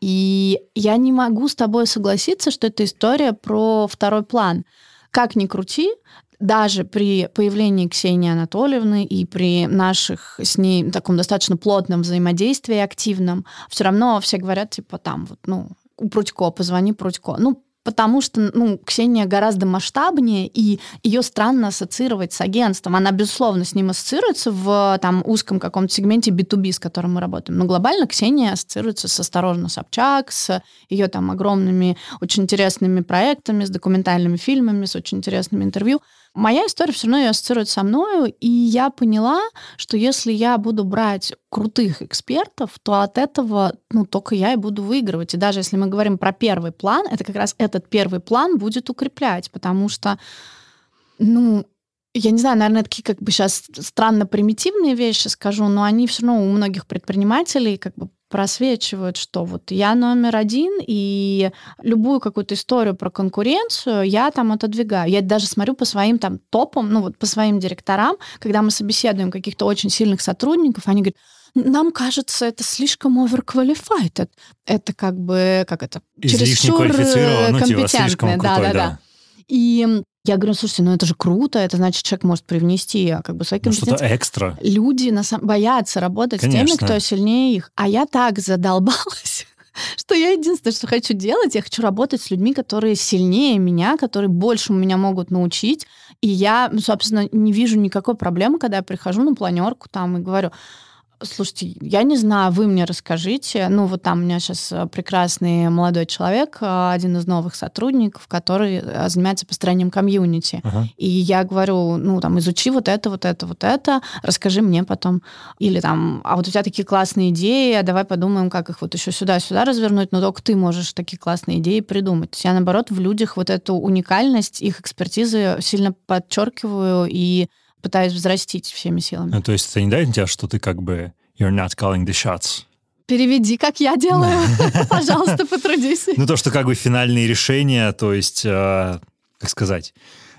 И я не могу с тобой согласиться, что это история про второй план. Как ни крути, даже при появлении Ксении Анатольевны и при наших с ней таком достаточно плотном взаимодействии активном, все равно все говорят, типа, там вот, ну, у Прудько, позвони Прудько. Ну, потому что, ну, Ксения гораздо масштабнее, и ее странно ассоциировать с агентством. Она, безусловно, с ним ассоциируется в там узком каком-то сегменте B2B, с которым мы работаем. Но глобально Ксения ассоциируется с «Осторожно, Собчак», с ее там огромными, очень интересными проектами, с документальными фильмами, с очень интересными интервью моя история все равно ее ассоциирует со мною, и я поняла, что если я буду брать крутых экспертов, то от этого, ну, только я и буду выигрывать. И даже если мы говорим про первый план, это как раз этот первый план будет укреплять, потому что, ну, я не знаю, наверное, такие как бы сейчас странно примитивные вещи скажу, но они все равно у многих предпринимателей как бы просвечивают, что вот я номер один, и любую какую-то историю про конкуренцию я там отодвигаю. Я даже смотрю по своим там топам, ну вот по своим директорам, когда мы собеседуем каких-то очень сильных сотрудников, они говорят, нам кажется, это слишком overqualified. Это, как бы, как это, чересчур компетентное. Ну, типа, слишком да, крутой, да, да. И я говорю, слушайте, ну это же круто, это значит, человек может привнести а, как бы свои компетенции. Ну, что-то экстра. Люди на самом... боятся работать Конечно. с теми, кто сильнее их. А я так задолбалась, что я единственное, что хочу делать, я хочу работать с людьми, которые сильнее меня, которые больше меня могут научить. И я, ну, собственно, не вижу никакой проблемы, когда я прихожу на планерку там и говорю, Слушайте, я не знаю, вы мне расскажите. Ну, вот там у меня сейчас э, прекрасный молодой человек, э, один из новых сотрудников, который э, занимается построением комьюнити. Ага. И я говорю, ну, там, изучи вот это, вот это, вот это, расскажи мне потом. Или там, а вот у тебя такие классные идеи, а давай подумаем, как их вот еще сюда-сюда развернуть, но только ты можешь такие классные идеи придумать. То есть я, наоборот, в людях вот эту уникальность, их экспертизы сильно подчеркиваю и пытаюсь взрастить всеми силами. Ну, то есть это не дает тебя, что ты как бы you're not calling the shots? Переведи, как я делаю. Пожалуйста, потрудись. Ну, то, что как бы финальные решения, то есть, э, как сказать,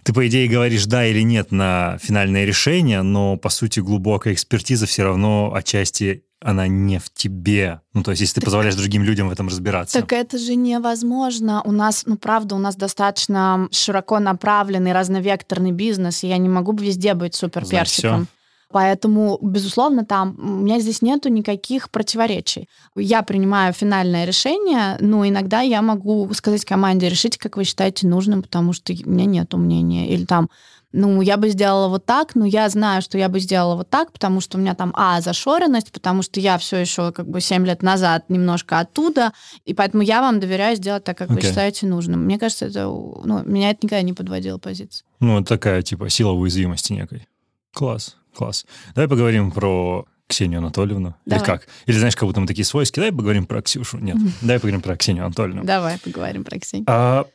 ты, по идее, говоришь да или нет на финальное решение, но, по сути, глубокая экспертиза все равно отчасти она не в тебе. Ну, то есть, если ты позволяешь другим людям в этом разбираться. Так это же невозможно. У нас, ну, правда, у нас достаточно широко направленный, разновекторный бизнес, и я не могу везде быть суперперсиком. Поэтому, безусловно, там у меня здесь нету никаких противоречий. Я принимаю финальное решение, но иногда я могу сказать команде, решите, как вы считаете нужным, потому что у меня нет мнения. Или там, ну, я бы сделала вот так, но я знаю, что я бы сделала вот так, потому что у меня там, а, зашоренность, потому что я все еще как бы 7 лет назад немножко оттуда, и поэтому я вам доверяю сделать так, как okay. вы считаете нужным. Мне кажется, это, ну, меня это никогда не подводило позицию. Ну, такая, типа, сила уязвимости некой. Класс. Класс. Давай поговорим про Ксению Анатольевну. Давай. Или как? Или знаешь, как будто мы такие свойские. Давай поговорим про Ксюшу. Нет, давай поговорим про Ксению Анатольевну. Давай поговорим про Ксению. А,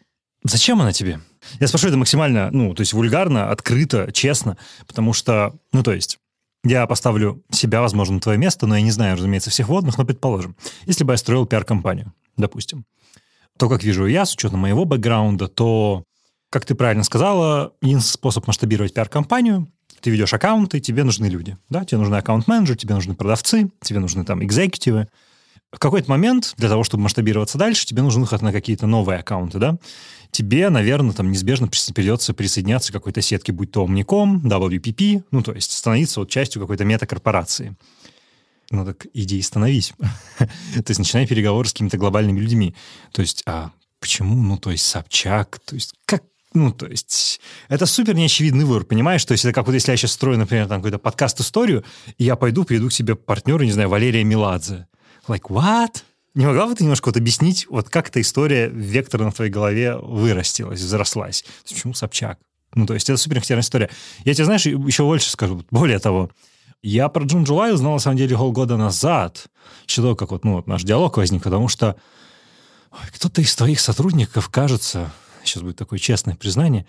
зачем она тебе? Я спрошу это максимально, ну, то есть вульгарно, открыто, честно, потому что, ну, то есть, я поставлю себя, возможно, на твое место, но я не знаю, разумеется, всех водных, но предположим, если бы я строил пиар-компанию, допустим, то, как вижу я, с учетом моего бэкграунда, то, как ты правильно сказала, единственный способ масштабировать пиар-компанию ты ведешь аккаунты, тебе нужны люди. Да? Тебе нужны аккаунт-менеджеры, тебе нужны продавцы, тебе нужны там экзекутивы. В какой-то момент для того, чтобы масштабироваться дальше, тебе нужен выход на какие-то новые аккаунты, да? Тебе, наверное, там неизбежно придется присоединяться к какой-то сетке, будь то Omnicom, WPP, ну, то есть становиться вот частью какой-то метакорпорации. Ну так иди и становись. то есть начинай переговоры с какими-то глобальными людьми. То есть, а почему, ну, то есть Собчак, то есть как, ну, то есть, это супер неочевидный выбор, понимаешь? То есть, это как вот если я сейчас строю, например, там какой-то подкаст-историю, и я пойду, приду к себе партнеру, не знаю, Валерия Меладзе. Like, what? Не могла бы ты немножко вот объяснить, вот как эта история вектора на твоей голове вырастилась, взрослась? Почему Собчак? Ну, то есть, это супер интересная история. Я тебе, знаешь, еще больше скажу. Более того, я про Джун Джулай узнал, на самом деле, полгода назад, еще как вот, ну, вот наш диалог возник, потому что кто-то из твоих сотрудников, кажется, сейчас будет такое честное признание,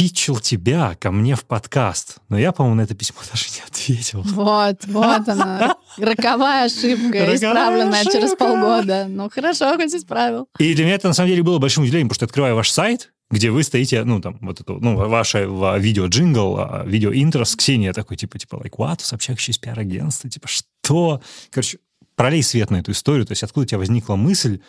питчил тебя ко мне в подкаст. Но я, по-моему, на это письмо даже не ответил. Вот, вот она. Роковая ошибка, исправленная через полгода. Ну, хорошо, хоть исправил. И для меня это, на самом деле, было большим удивлением, потому что открываю ваш сайт, где вы стоите, ну, там, вот это, ну, ваше видео-джингл, а, видео-интро с Ксенией такой, типа, типа, like, what? Еще из пиар-агентства, типа, что? Короче, пролей свет на эту историю, то есть откуда у тебя возникла мысль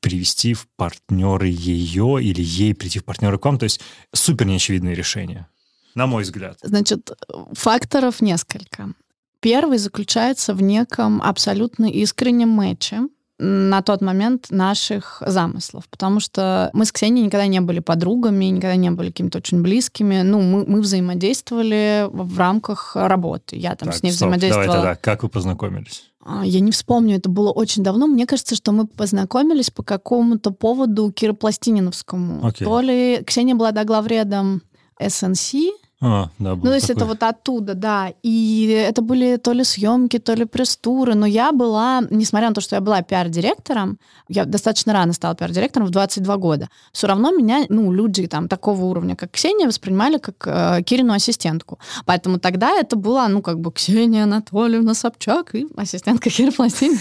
привести в партнеры ее или ей прийти в партнеры к вам. То есть супер неочевидное решение, на мой взгляд. Значит, факторов несколько. Первый заключается в неком абсолютно искреннем матче на тот момент наших замыслов, потому что мы с Ксенией никогда не были подругами, никогда не были какими-то очень близкими. Ну, мы, мы взаимодействовали в рамках работы. Я там Так, с ней стоп, взаимодействовала. Давай тогда, как вы познакомились? А, Я не вспомню, это было очень давно. Мне кажется, что мы познакомились по какому-то поводу Киропластининовскому. Окей. То ли Ксения была да, главредом СНС, А, да, ну, то есть это вот оттуда, да. И это были то ли съемки, то ли пресс-туры. Но я была, несмотря на то, что я была пиар-директором, я достаточно рано стала пиар-директором, в 22 года, все равно меня, ну, люди там такого уровня, как Ксения, воспринимали как э, Кирину ассистентку. Поэтому тогда это была, ну, как бы Ксения Анатольевна Собчак и ассистентка Киры Пластин.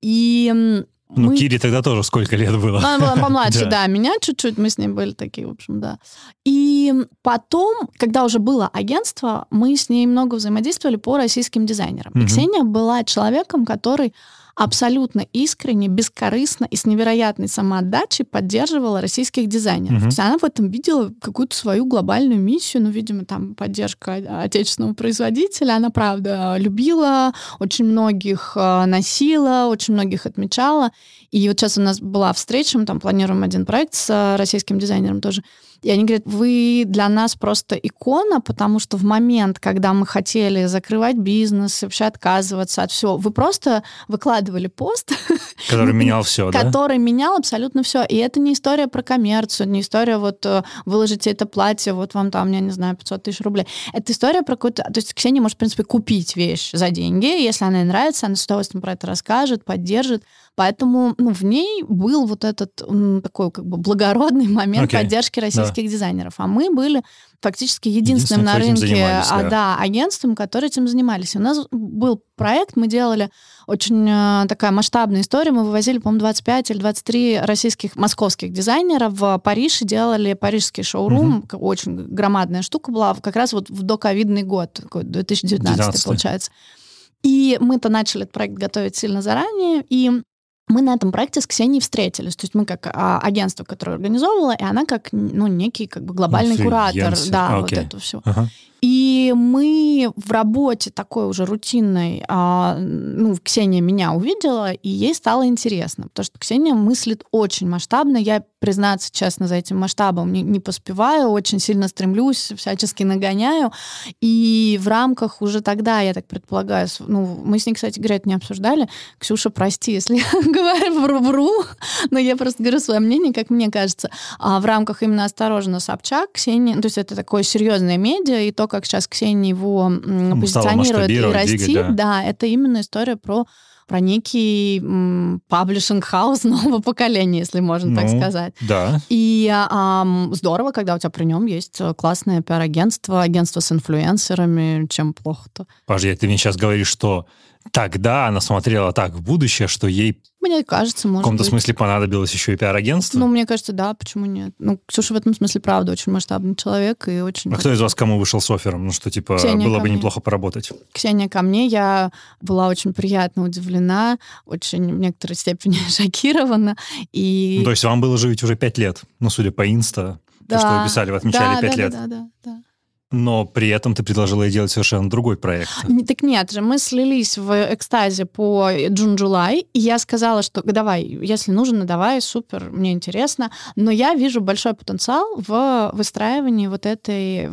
И Ну, мы- Кире тогда тоже сколько лет было? она была помладше, Да. да. Меня чуть-чуть, мы с ней были такие, в общем, да. И потом, когда уже было агентство, мы с ней много взаимодействовали по российским дизайнерам. И Мгм. Ксения была человеком, который абсолютно искренне, бескорыстно и с невероятной самоотдачей поддерживала российских дизайнеров. Мгм. То есть она в этом видела какую-то свою глобальную миссию, ну, видимо, там поддержка отечественного производителя. Она, правда, любила, очень многих э, носила, очень многих отмечала. И вот сейчас у нас была встреча, мы там планируем один проект с э, российским дизайнером тоже. И они говорят, вы для нас просто икона, потому что в момент, когда мы хотели закрывать бизнес, вообще отказываться от всего, вы просто выкладывали пост, Который менял все, да? который менял абсолютно все. И это не история про коммерцию, не история вот э, выложите это платье, вот вам там, я не знаю, 500 тысяч рублей. Это история про какую-то... То есть Ксения может, в принципе, купить вещь за деньги. Если она ей нравится, она с удовольствием про это расскажет, поддержит. Поэтому ну, в ней был вот этот такой как бы благородный момент Окей. поддержки российских дизайнеров. А мы были фактически единственным Единственным, на рынке а, да. да, агентством, которые этим занимались. У нас был проект, мы делали очень э, такая масштабная история. Мы вывозили, по-моему, 25 или 23 российских, московских дизайнеров в Париж и делали парижский шоурум. К- Очень громадная штука была, как раз вот в доковидный год, такой 2019 19. получается. И мы-то начали этот проект готовить сильно заранее, и мы на этом проекте с Ксенией встретились. То есть мы как а, агентство, которое организовывало, и она как ну, некий как бы глобальный куратор Инфлюенсер. да, вот Окей. этого всего. Ага. И мы в работе такой уже рутинной, а, ну, Ксения меня увидела, и ей стало интересно, потому что Ксения мыслит очень масштабно. Я, признаться честно, за этим масштабом не, не поспеваю, очень сильно стремлюсь, всячески нагоняю. И в рамках уже тогда, я так предполагаю, ну, мы с ней, кстати говоря, это не обсуждали. Ксюша, прости, если говорю вру, но я просто говорю свое мнение, как мне кажется. А в рамках именно «Осторожно, Собчак» Ксения, то есть это такое серьезное медиа, и то, как сейчас Ксения его Ну, позиционирует и растит, двигать, да, это именно история про про некий publishing house нового поколения, если можно так Ну, сказать. Да. И ам, здорово, когда у тебя при нем есть э, классное пиар-агентство, агентство с инфлюенсерами, чем плохо-то. Подожди, ты мне сейчас говоришь, что тогда она смотрела так в будущее, что ей Мне кажется, в может каком-то быть. смысле понадобилось еще и пиар-агентство? Ну, мне кажется, да, почему нет? Ну, Ксюша в этом смысле, правда, очень масштабный человек и очень... а кто из вас кому вышел с оффером? Ну, что, типа, Ксения было бы мне. неплохо поработать. Ксения ко мне, я была очень приятно удивлена, очень в некоторой степени шокирована. И... Ну, то есть вам было ведь уже пять лет, ну, судя по инста, то, что вы писали, вы отмечали да, пять да, лет. Да, да, да. Но при этом ты предложила ей делать совершенно другой проект. Так нет же, мы слились в экстазе по Джун Джулай, и я сказала, что давай, если нужно, давай, супер, мне интересно. Но я вижу большой потенциал в выстраивании вот этой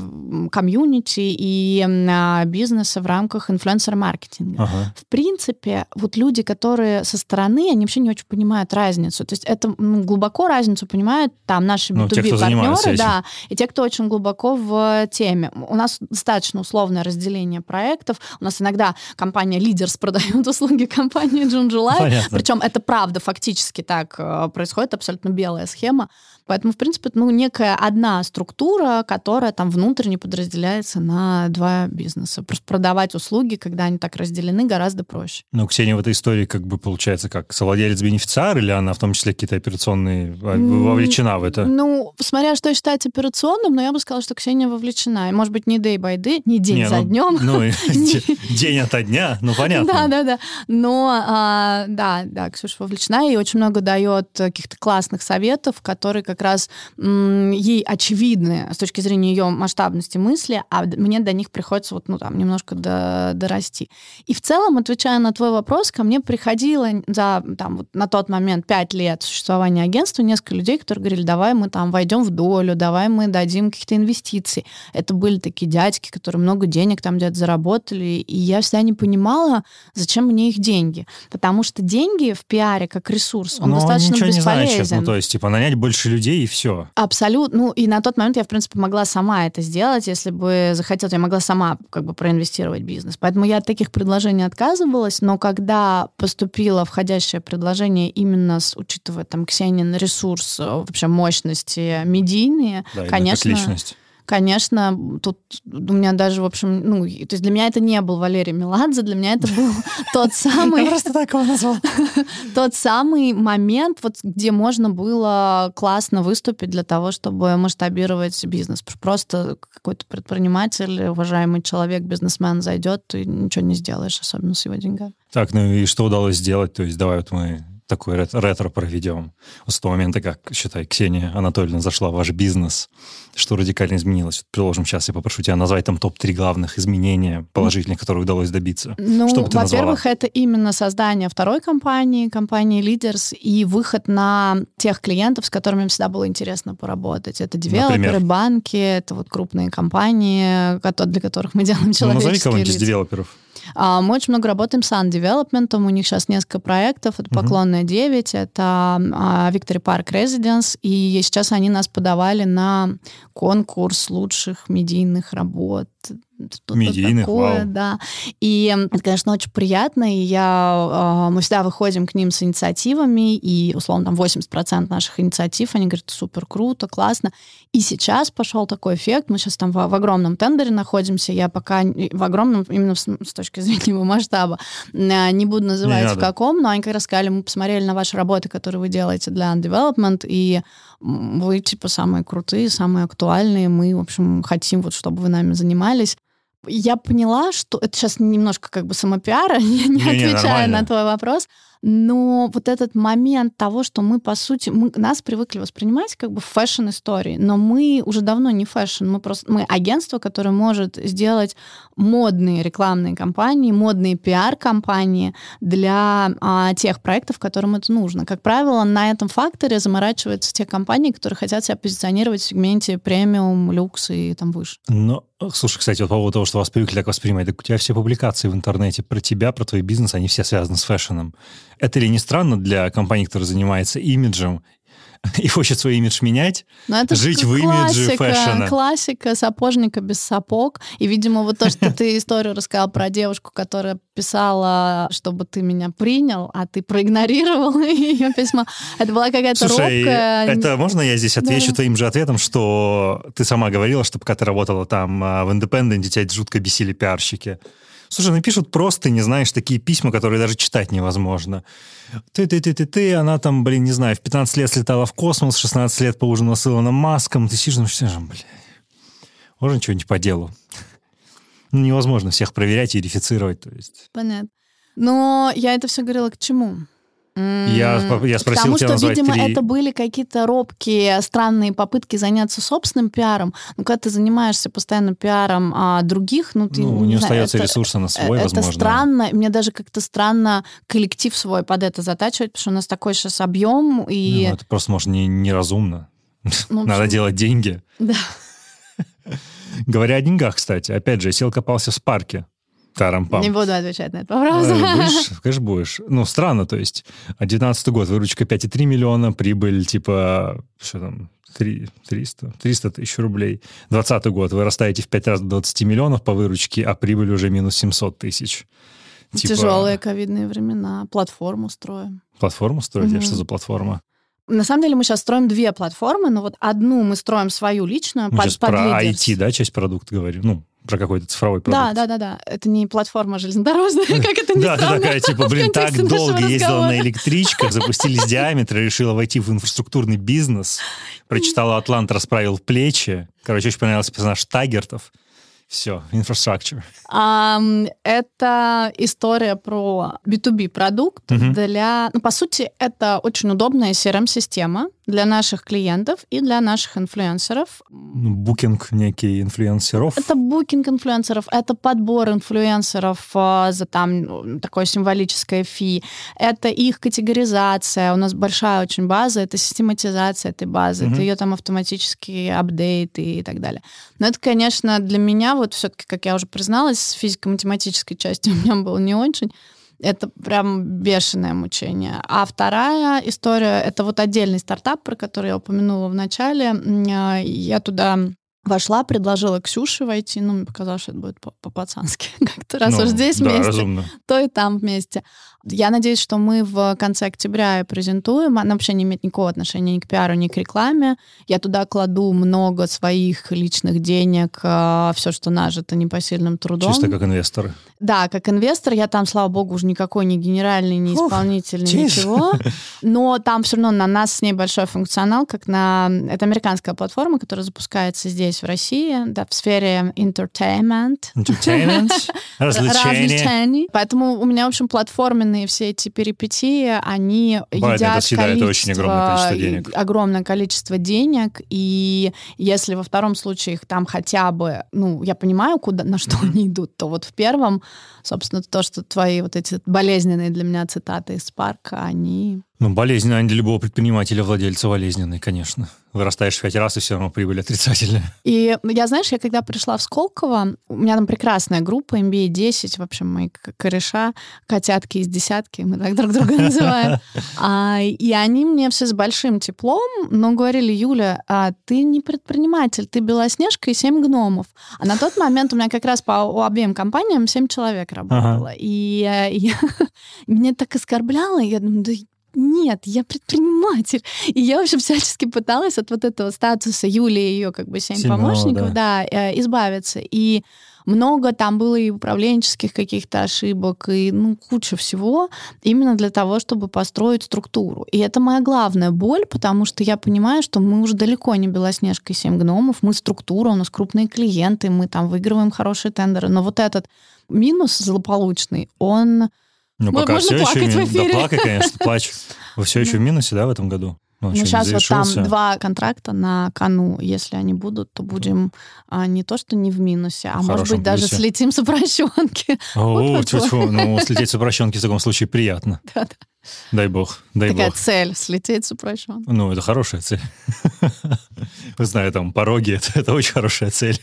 комьюнити и а, бизнеса в рамках инфлюенсер-маркетинга. Ага. В принципе, вот люди, которые со стороны, они вообще не очень понимают разницу. То есть это ну, глубоко разницу понимают там наши Ну, те, кто B2B-партнеры, занимаются этим. да, и те, кто очень глубоко в теме. У нас достаточно условное разделение проектов. У нас иногда компания Лидерс продает услуги компании Джун July. Понятно. Причем это правда фактически так э, происходит, абсолютно белая схема. Поэтому, в принципе, ну, некая одна структура, которая там внутренне подразделяется на два бизнеса. Просто продавать услуги, когда они так разделены, гораздо проще. Ну, Ксения в этой истории как бы получается как совладелец-бенефициар, или она в том числе какие-то операционные а, вовлечена в это? Ну, смотря что считать операционным, но я бы сказала, что Ксения вовлечена. И, может быть, не day by day, не день Не, за ну, днем. Ну, день ото дня, ну, понятно. Да, да, да. Но а, да, да, Ксюша вовлечена и очень много дает каких-то классных советов, которые как как раз ей очевидны с точки зрения ее масштабности мысли, а мне до них приходится вот, ну, там, немножко до, дорасти. И в целом, отвечая на твой вопрос, ко мне приходило за, там, вот на тот момент пять лет существования агентства несколько людей, которые говорили, давай мы там войдем в долю, давай мы дадим какие-то инвестиции. Это были такие дядьки, которые много денег там где-то заработали, и я всегда не понимала, зачем мне их деньги. Потому что деньги в пиаре как ресурс, он Но достаточно ничего бесполезен. Не значит. Ну, то есть, типа, нанять больше людей и все. Абсолютно. Ну, и на тот момент я, в принципе, могла сама это сделать. Если бы захотела, я могла сама как бы проинвестировать бизнес. Поэтому я от таких предложений отказывалась. Но когда поступило входящее предложение именно с, учитывая там Ксенин ресурс, вообще мощности медийные, да, конечно... личность конечно, тут у меня даже, в общем, ну, то есть для меня это не был Валерий Меладзе, для меня это был тот самый... Я просто так его назвал. Тот самый момент, вот где можно было классно выступить для того, чтобы масштабировать бизнес. Просто какой-то предприниматель, уважаемый человек, бизнесмен зайдет, ты ничего не сделаешь, особенно с его деньгами. Так, ну и что удалось сделать? То есть давай вот мы такой ретро проведем. Вот с того момента, как, считай, Ксения Анатольевна зашла в ваш бизнес, что радикально изменилось? Приложим, сейчас я попрошу тебя назвать там топ-3 главных изменения положительных, которые удалось добиться. Ну, во-первых, это именно создание второй компании, компании Leaders, и выход на тех клиентов, с которыми всегда было интересно поработать. Это девелоперы, Например? банки, это вот крупные компании, для которых мы делаем человеческие ну, назови кого-нибудь из девелоперов. А, мы очень много работаем с Development, у них сейчас несколько проектов, это «Поклонная 9», это а, Victory Park Residence, и сейчас они нас подавали на конкурс лучших медийных работ что-то Медийных, такое, вау. да. И это, конечно, очень приятно, и я, э, мы всегда выходим к ним с инициативами, и, условно, там 80% наших инициатив, они говорят, супер круто, классно. И сейчас пошел такой эффект, мы сейчас там в, в огромном тендере находимся, я пока в огромном, именно с, с точки зрения его масштаба, э, не буду называть не в каком, но они как раз сказали, мы посмотрели на ваши работы, которые вы делаете для Undevelopment, и вы, типа, самые крутые, самые актуальные, мы, в общем, хотим вот, чтобы вы нами занимались. Я поняла, что это сейчас немножко как бы самопиара, не, не, не отвечая не, на твой вопрос, но вот этот момент того, что мы, по сути, мы, нас привыкли воспринимать как бы fashion -истории, но мы уже давно не fashion, мы просто мы агентство, которое может сделать модные рекламные кампании, модные пиар-компании для а, тех проектов, которым это нужно. Как правило, на этом факторе заморачиваются те компании, которые хотят себя позиционировать в сегменте премиум, люкс и там выше. Но Слушай, кстати, вот по поводу того, что вас привыкли так воспринимать, так у тебя все публикации в интернете про тебя, про твой бизнес, они все связаны с fashion ом. Это ли не странно для компании, которая занимается имиджем и хочет свой имидж менять, Но это жить в имидже fashion а. Классика сапожника без сапог. И, видимо, вот то, что ты историю рассказал про девушку, которая писала, чтобы ты меня принял, а ты проигнорировал ее письмо. Это была какая-то Слушай, робкая... это можно я здесь отвечу да. твоим же ответом, что ты сама говорила, что пока ты работала там а, в Independent, тебя жутко бесили пиарщики. Слушай, ну, просто, не знаешь, такие письма, которые даже читать невозможно. Ты-ты-ты-ты-ты, она там, блин, не знаю, в 15 лет слетала в космос, 16 лет поужинала с Илоном Маском. Ты сидишь, ну что же, блин, можно что-нибудь по делу. Ну, невозможно всех проверять и верифицировать, то есть. Понятно. Но я это все говорила к чему? Я, я спросил Потому тебя что, видимо, три... это были какие-то робкие, странные попытки заняться собственным пиаром. Но когда ты занимаешься постоянно пиаром а, других, ну, ты... Ну, не, не остается это, ресурса на свой, это возможно. Это странно. Мне даже как-то странно коллектив свой под это затачивать, потому что у нас такой сейчас объем, и... Ну, это просто, может, не, неразумно. Ну, Надо делать деньги. Да. Говоря о деньгах, кстати, опять же, я сел копался в спарке. Тарам-пам. Не буду отвечать на этот вопрос. Э, будешь, конечно, будешь. Ну, странно, то есть. А 19 год, выручка 5,3 миллиона, прибыль типа, что там, 3, 300, 300 тысяч рублей. 20 год, вы растаете в 5 раз до 20 миллионов по выручке, а прибыль уже минус 700 тысяч. Типа... Тяжелые ковидные времена. Платформу строим. Платформу строите? Угу. Что за платформа? На самом деле мы сейчас строим две платформы, но вот одну мы строим свою личную. Мы под, сейчас под про лидерс. IT, да, часть продукта говорим? Ну, про какой-то цифровой продукт. Да, да, да, да. Это не платформа железнодорожная, как это не Да, ты такая, типа, блин, так долго ездила на электричках, запустились диаметры, решила войти в инфраструктурный бизнес, прочитала «Атлант», расправил плечи. Короче, очень понравился персонаж Тагертов. Все, инфраструктура. Um, это история про B2B продукт uh-huh. для... Ну, по сути, это очень удобная CRM-система для наших клиентов и для наших инфлюенсеров. Ну, букинг некий инфлюенсеров? Это букинг инфлюенсеров, это подбор инфлюенсеров э, за там ну, такое символическое фи, это их категоризация, у нас большая очень база, это систематизация этой базы, угу. это ее там автоматические апдейты и так далее. Но это, конечно, для меня вот все-таки, как я уже призналась, с физико-математической частью у меня было не очень. Это прям бешеное мучение. А вторая история — это вот отдельный стартап, про который я упомянула в начале. А, я туда вошла, предложила Ксюше войти, ну, мне показалось, что это будет по-пацански. Как-то раз ну, уж здесь да, вместе, разумно. то и там вместе. Я надеюсь, что мы в конце октября презентуем. Она вообще не имеет никакого отношения ни к пиару, ни к рекламе. Я туда кладу много своих личных денег, а, все, что нажито непосильным трудом. Чисто как инвестор. Да, как инвестор. Я там, слава богу, уже никакой не генеральный, не исполнительный, Ух, ничего. Но там все равно на нас с ней большой функционал, как на... Это американская платформа, которая запускается здесь, в России, да, в сфере entertainment. Entertainment, развлечений. Поэтому у меня, в общем, платформенный постоянные все эти перипетии, они Бывает, едят это съедает очень огромное количество денег. Огромное количество денег, и если во втором случае их там хотя бы, ну, я понимаю, куда, на что они идут, то вот в первом, собственно, то, что твои вот эти болезненные для меня цитаты из парка, они ну, болезненно для любого предпринимателя, владельца болезненный, конечно. Вырастаешь в пять раз, и все равно прибыль отрицательная. И я, знаешь, я когда пришла в Сколково, у меня там прекрасная группа, MBA 10, в общем, мои кореша, котятки из десятки, мы так друг друга называем. А, и они мне все с большим теплом, но говорили, Юля, а ты не предприниматель, ты Белоснежка и семь гномов. А на тот момент у меня как раз по обеим компаниям семь человек работало. Ага. И, э, и меня так оскорбляло, я думаю, да нет, я предприниматель. И я, общем, всячески пыталась от вот этого статуса Юли и ее как бы семь Семена, помощников, да. да, э, избавиться. И много там было и управленческих каких-то ошибок, и ну, куча всего, именно для того, чтобы построить структуру. И это моя главная боль, потому что я понимаю, что мы уже далеко не Белоснежка и семь гномов, мы структура, у нас крупные клиенты, мы там выигрываем хорошие тендеры. Но вот этот минус злополучный, он ну, пока Можно все плакать еще в эфире. Да, плакать, конечно, плачь. Вы все еще в минусе, да, в этом году? Ну, ну сейчас вот там два контракта на кону. Если они будут, то будем а, не то, что не в минусе, а может быть даже слетим с упрощенки. О, ну слететь с упрощенки в таком случае приятно. Да-да. Дай бог, дай Такая бог. цель, слететь с упрощенки. Ну, это хорошая цель. Вы знаете, там, пороги, это, это очень хорошая цель.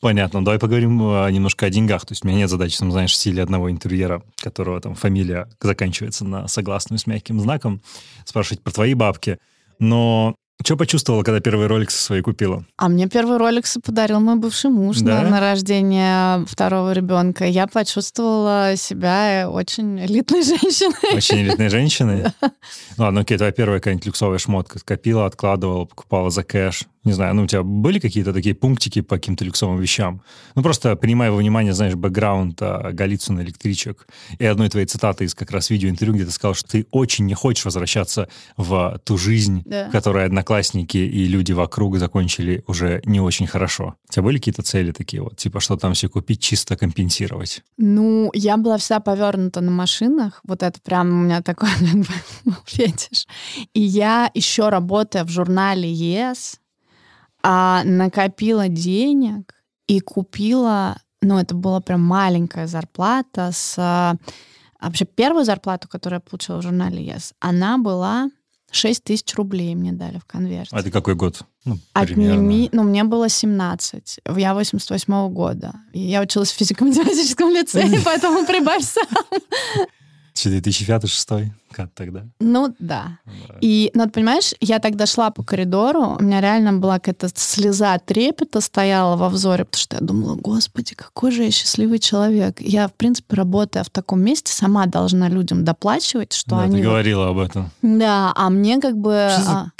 Понятно. Давай поговорим а, немножко о деньгах. То есть у меня нет задачи, там, знаешь, в стиле одного интервьюера, которого там фамилия заканчивается на согласную с мягким знаком, спрашивать про твои бабки. Но что почувствовала, когда первый ролик со своей купила? А мне первый ролик подарил мой бывший муж да? на, на рождение второго ребенка. Я почувствовала себя очень элитной женщиной. Очень элитной женщиной? Ладно, окей, твоя первая какая-нибудь люксовая шмотка. Копила, откладывала, покупала за кэш. Не знаю, ну у тебя были какие-то такие пунктики по каким-то люксовым вещам? Ну просто принимая во внимание, знаешь, бэкграунд а, Голицына электричек и одной твоей цитаты из как раз видеоинтервью, где ты сказал, что ты очень не хочешь возвращаться в ту жизнь, да. которую одноклассники и люди вокруг закончили уже не очень хорошо. У тебя были какие-то цели такие вот, типа что там все купить, чисто компенсировать? Ну, я была вся повернута на машинах, вот это прям у меня такой фетиш. И я еще работая в журнале ЕС, а накопила денег и купила, ну, это была прям маленькая зарплата с... А, вообще, первую зарплату, которую я получила в журнале Yes, она была 6 тысяч рублей мне дали в конверте. А это какой год? Ну, Отними, ну, мне было 17. Я 88 -го года. Я училась в физико-математическом лицее, поэтому прибавь сам. 2005-2006? Как тогда? Ну, да. И, ну, понимаешь, я тогда шла по коридору, у меня реально была какая-то слеза трепета стояла во взоре, потому что я думала, господи, какой же я счастливый человек. Я, в принципе, работая в таком месте, сама должна людям доплачивать, что да, они... ты говорила об этом. Да, а мне как бы... Что за а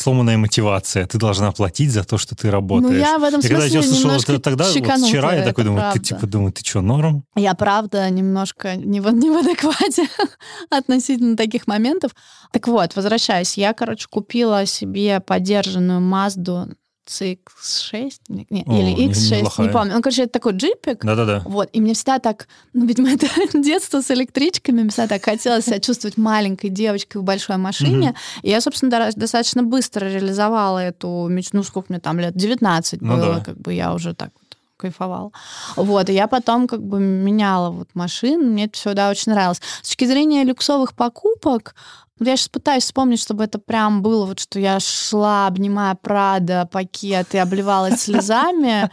сломанная мотивация? Ты должна платить за то, что ты работаешь. Ну, я в этом я смысле когда я слышала это тогда, вот вчера, я такой думаю, ты типа думаю, ты что, норм? Я правда немножко не в, не в адеквате относительно таких моментов. Так вот, возвращаясь, я, короче, купила себе подержанную Мазду CX6 не, не, О, или не- X6, не, неплохая. помню. Ну, короче, это такой джипик. Да-да-да. Вот, и мне всегда так, ну, видимо, это детство с электричками, мне всегда так хотелось себя чувствовать маленькой девочкой в большой машине. И я, собственно, достаточно быстро реализовала эту мечту, ну, сколько мне там лет, 19 Ну было, да. как бы я уже так кайфовала. Вот, и я потом как бы меняла вот машин, мне это все, да, очень нравилось. С точки зрения люксовых покупок, вот я сейчас пытаюсь вспомнить, чтобы это прям было, вот что я шла, обнимая Прада, пакет и обливалась слезами.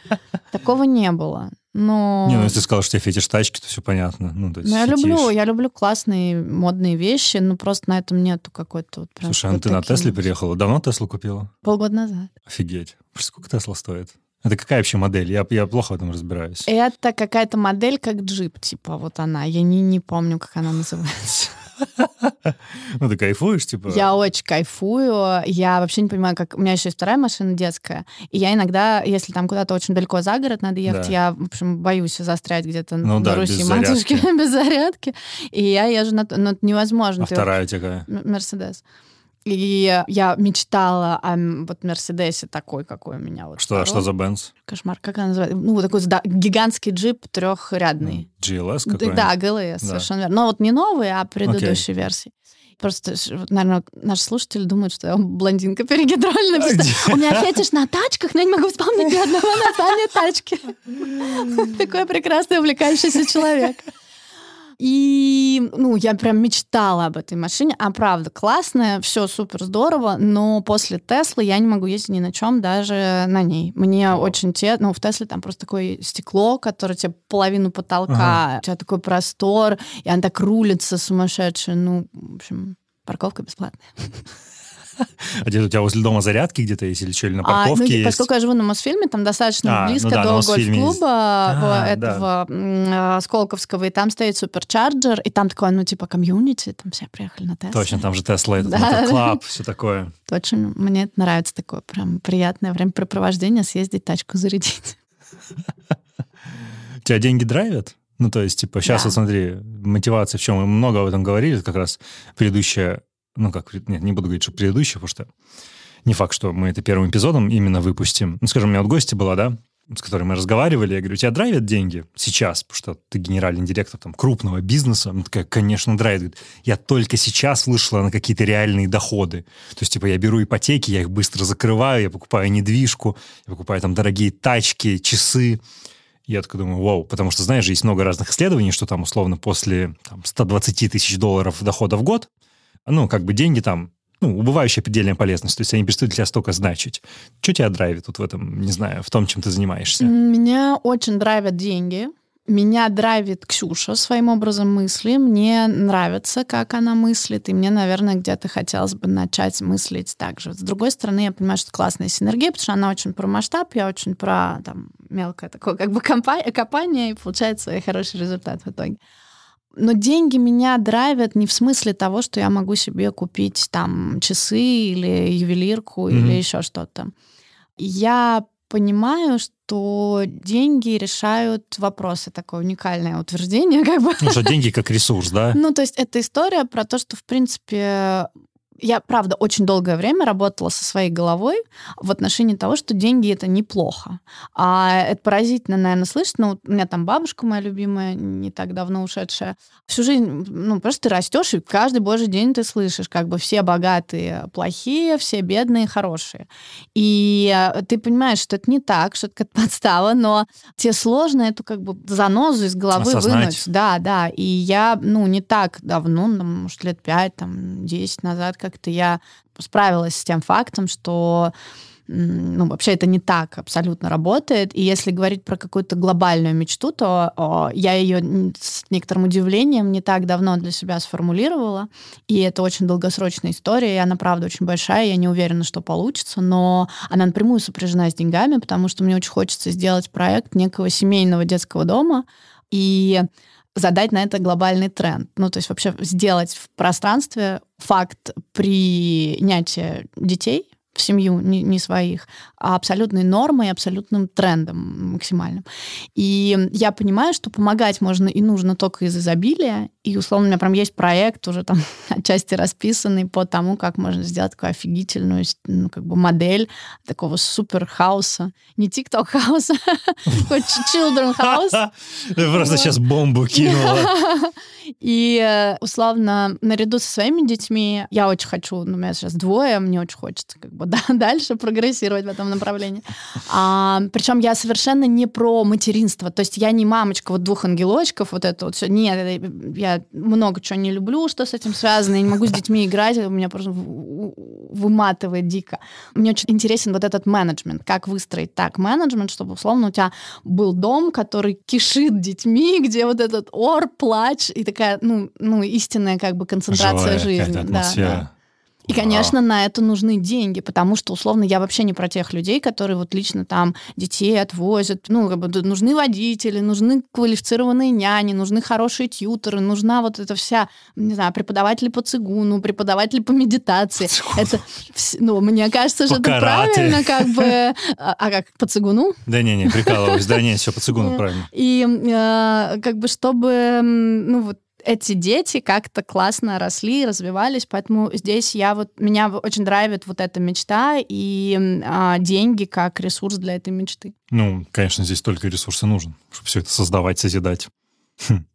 Такого не было. Но... Не, ну если ты сказал, что тебе фетиш тачки, то все понятно. Ну, то есть Ну, я фетиш. люблю, я люблю классные модные вещи, но просто на этом нету какой-то вот прям... Слушай, а ты на Тесле переехала? Давно Теслу купила? Полгода назад. Офигеть. Сколько Тесла стоит? Это какая вообще модель? Я, я плохо в этом разбираюсь. Это какая-то модель, как джип, типа вот она. Я не, не помню, как она называется. Ну, ты кайфуешь, типа? Я очень кайфую. Я вообще не понимаю, как... У меня еще есть вторая машина детская. И я иногда, если там куда-то очень далеко за город надо ехать, Да. я, в общем, боюсь застрять где-то Ну на да, Руси без матушки без зарядки. И я езжу на... то- Ну, это невозможно. А Ты- вторая у тебя какая? Мерседес. И я мечтала о вот Мерседесе такой, какой у меня вот. Что, второй. что за Бенз? Кошмар, как она называется? Ну, вот такой да, гигантский джип трехрядный. GLS Д- какой Да, ГЛС, Да. совершенно верно. Но вот не новый, а предыдущей версии. Просто, наверное, наши слушатели думают, что я блондинка перегидроленная. потому что У меня фетиш на тачках, но я не могу вспомнить ни одного названия тачки. Такой прекрасный, увлекающийся человек. И, ну, я прям мечтала об этой машине. А правда, классная, все супер здорово, но после Теслы я не могу ездить ни на чем, даже на ней. Мне О. очень те, ну, в Тесле там просто такое стекло, которое тебе половину потолка, Ага. у тебя такой простор, и она так рулится сумасшедшая. Ну, в общем, парковка бесплатная. А где у тебя возле дома зарядки где-то есть или что, или на А, ну, парковке есть? поскольку я живу на Мосфильме, там достаточно А, ну близко да, на до гольф-клуба А, в- этого э, Сколковского, и там стоит суперчарджер, и там такое, ну, типа, комьюнити, там все приехали на Тесле. Точно, там же Тесла, этот Да. мотоклаб, все такое. Очень мне это нравится, такое прям приятное времяпрепровождение, съездить тачку зарядить. Тебя деньги драйвят? Ну, то есть, типа, сейчас Да. вот смотри, мотивация в чем? Мы много об этом говорили, как раз предыдущая, ну, как, нет, не буду говорить, что предыдущая, потому что не факт, что мы это первым эпизодом именно выпустим. Ну, скажем, у меня вот гости была, да, с которой мы разговаривали, я говорю, тебя драйвят деньги сейчас, потому что ты генеральный директор там крупного бизнеса? Она такая, конечно, драйвит. Я только сейчас вышла на какие-то реальные доходы. То есть, типа, я беру ипотеки, я их быстро закрываю, я покупаю недвижку, я покупаю там дорогие тачки, часы. Я такой думаю, вау, потому что, знаешь, есть много разных исследований, что там условно после там, 120 тысяч долларов дохода в год, ну, как бы деньги там, ну, убывающая предельная полезность, то есть они перестают для тебя столько значить. Что тебя драйвит вот в этом, не знаю, в том, чем ты занимаешься? Меня очень драйвят деньги. Меня драйвит Ксюша своим образом мысли. Мне нравится, как она мыслит, и мне, наверное, где-то хотелось бы начать мыслить так же. С другой стороны, я понимаю, что это классная синергия, потому что она очень про масштаб, я очень про там, мелкое такое как бы компа- копание, и получается хороший результат в итоге. Но деньги меня драйвят не в смысле того, что я могу себе купить там часы или ювелирку Мгм. или еще что-то. Я понимаю, что деньги решают вопросы. Такое уникальное утверждение, как бы. Ну, что деньги как ресурс, да? Ну, то есть это история про то, что, в принципе, я, правда, очень долгое время работала со своей головой в отношении того, что деньги это неплохо. А это поразительно, наверное, слышать. Ну, у меня там бабушка моя любимая, не так давно ушедшая. Всю жизнь, ну, просто ты растешь, и каждый божий день ты слышишь, как бы все богатые плохие, все бедные хорошие. И э, ты понимаешь, что это не так, что это какая-то подстава, но тебе сложно эту как бы занозу из головы Осознать. вынуть. Да, да. И я, ну, не так давно, ну, может, лет пять, там, десять назад как-то я справилась с тем фактом, что ну, вообще это не так абсолютно работает. И если говорить про какую-то глобальную мечту, то о, я ее с некоторым удивлением не так давно для себя сформулировала. И это очень долгосрочная история, и она, правда, очень большая. Я не уверена, что получится, но она напрямую сопряжена с деньгами, потому что мне очень хочется сделать проект некого семейного детского дома. И задать на это глобальный тренд. Ну, то есть вообще сделать в пространстве факт принятия детей в семью не, не своих, а абсолютной нормой, абсолютным трендом максимальным. И я понимаю, что помогать можно и нужно только из изобилия, и условно у меня прям есть проект уже там отчасти расписанный по тому, как можно сделать такую офигительную ну, как бы модель такого супер хаоса, не тикток хаоса, children house. Просто сейчас бомбу кинула. И э, условно наряду со своими детьми я очень хочу, ну, у меня сейчас двое, мне очень хочется как бы да, дальше прогрессировать в этом направлении. А, причем я совершенно не про материнство, то есть я не мамочка вот двух ангелочков, вот это вот все. Нет, я много чего не люблю, что с этим связано, я не могу с детьми играть, у меня просто выматывает дико. Мне очень интересен вот этот менеджмент, как выстроить так менеджмент, чтобы условно у тебя был дом, который кишит детьми, где вот этот ор, плач и такая, ну, ну истинная как бы концентрация Живая жизни. Да, да. И, конечно, на это нужны деньги, потому что, условно, я вообще не про тех людей, которые вот лично там детей отвозят. Ну, как бы нужны водители, нужны квалифицированные няни, нужны хорошие тьютеры, нужна вот эта вся, не знаю, преподаватели по цигуну, преподаватели по медитации. По это, ну, мне кажется, что это правильно, как бы... А, а как, по цигуну? Да не-не, прикалываюсь, да не, все по цигуну правильно. И э, как бы чтобы, ну, вот эти дети как-то классно росли, развивались, поэтому здесь я вот меня очень драйвит вот эта мечта и а, деньги как ресурс для этой мечты. Ну, конечно, здесь только ресурсы нужен, чтобы все это создавать, созидать. Хм.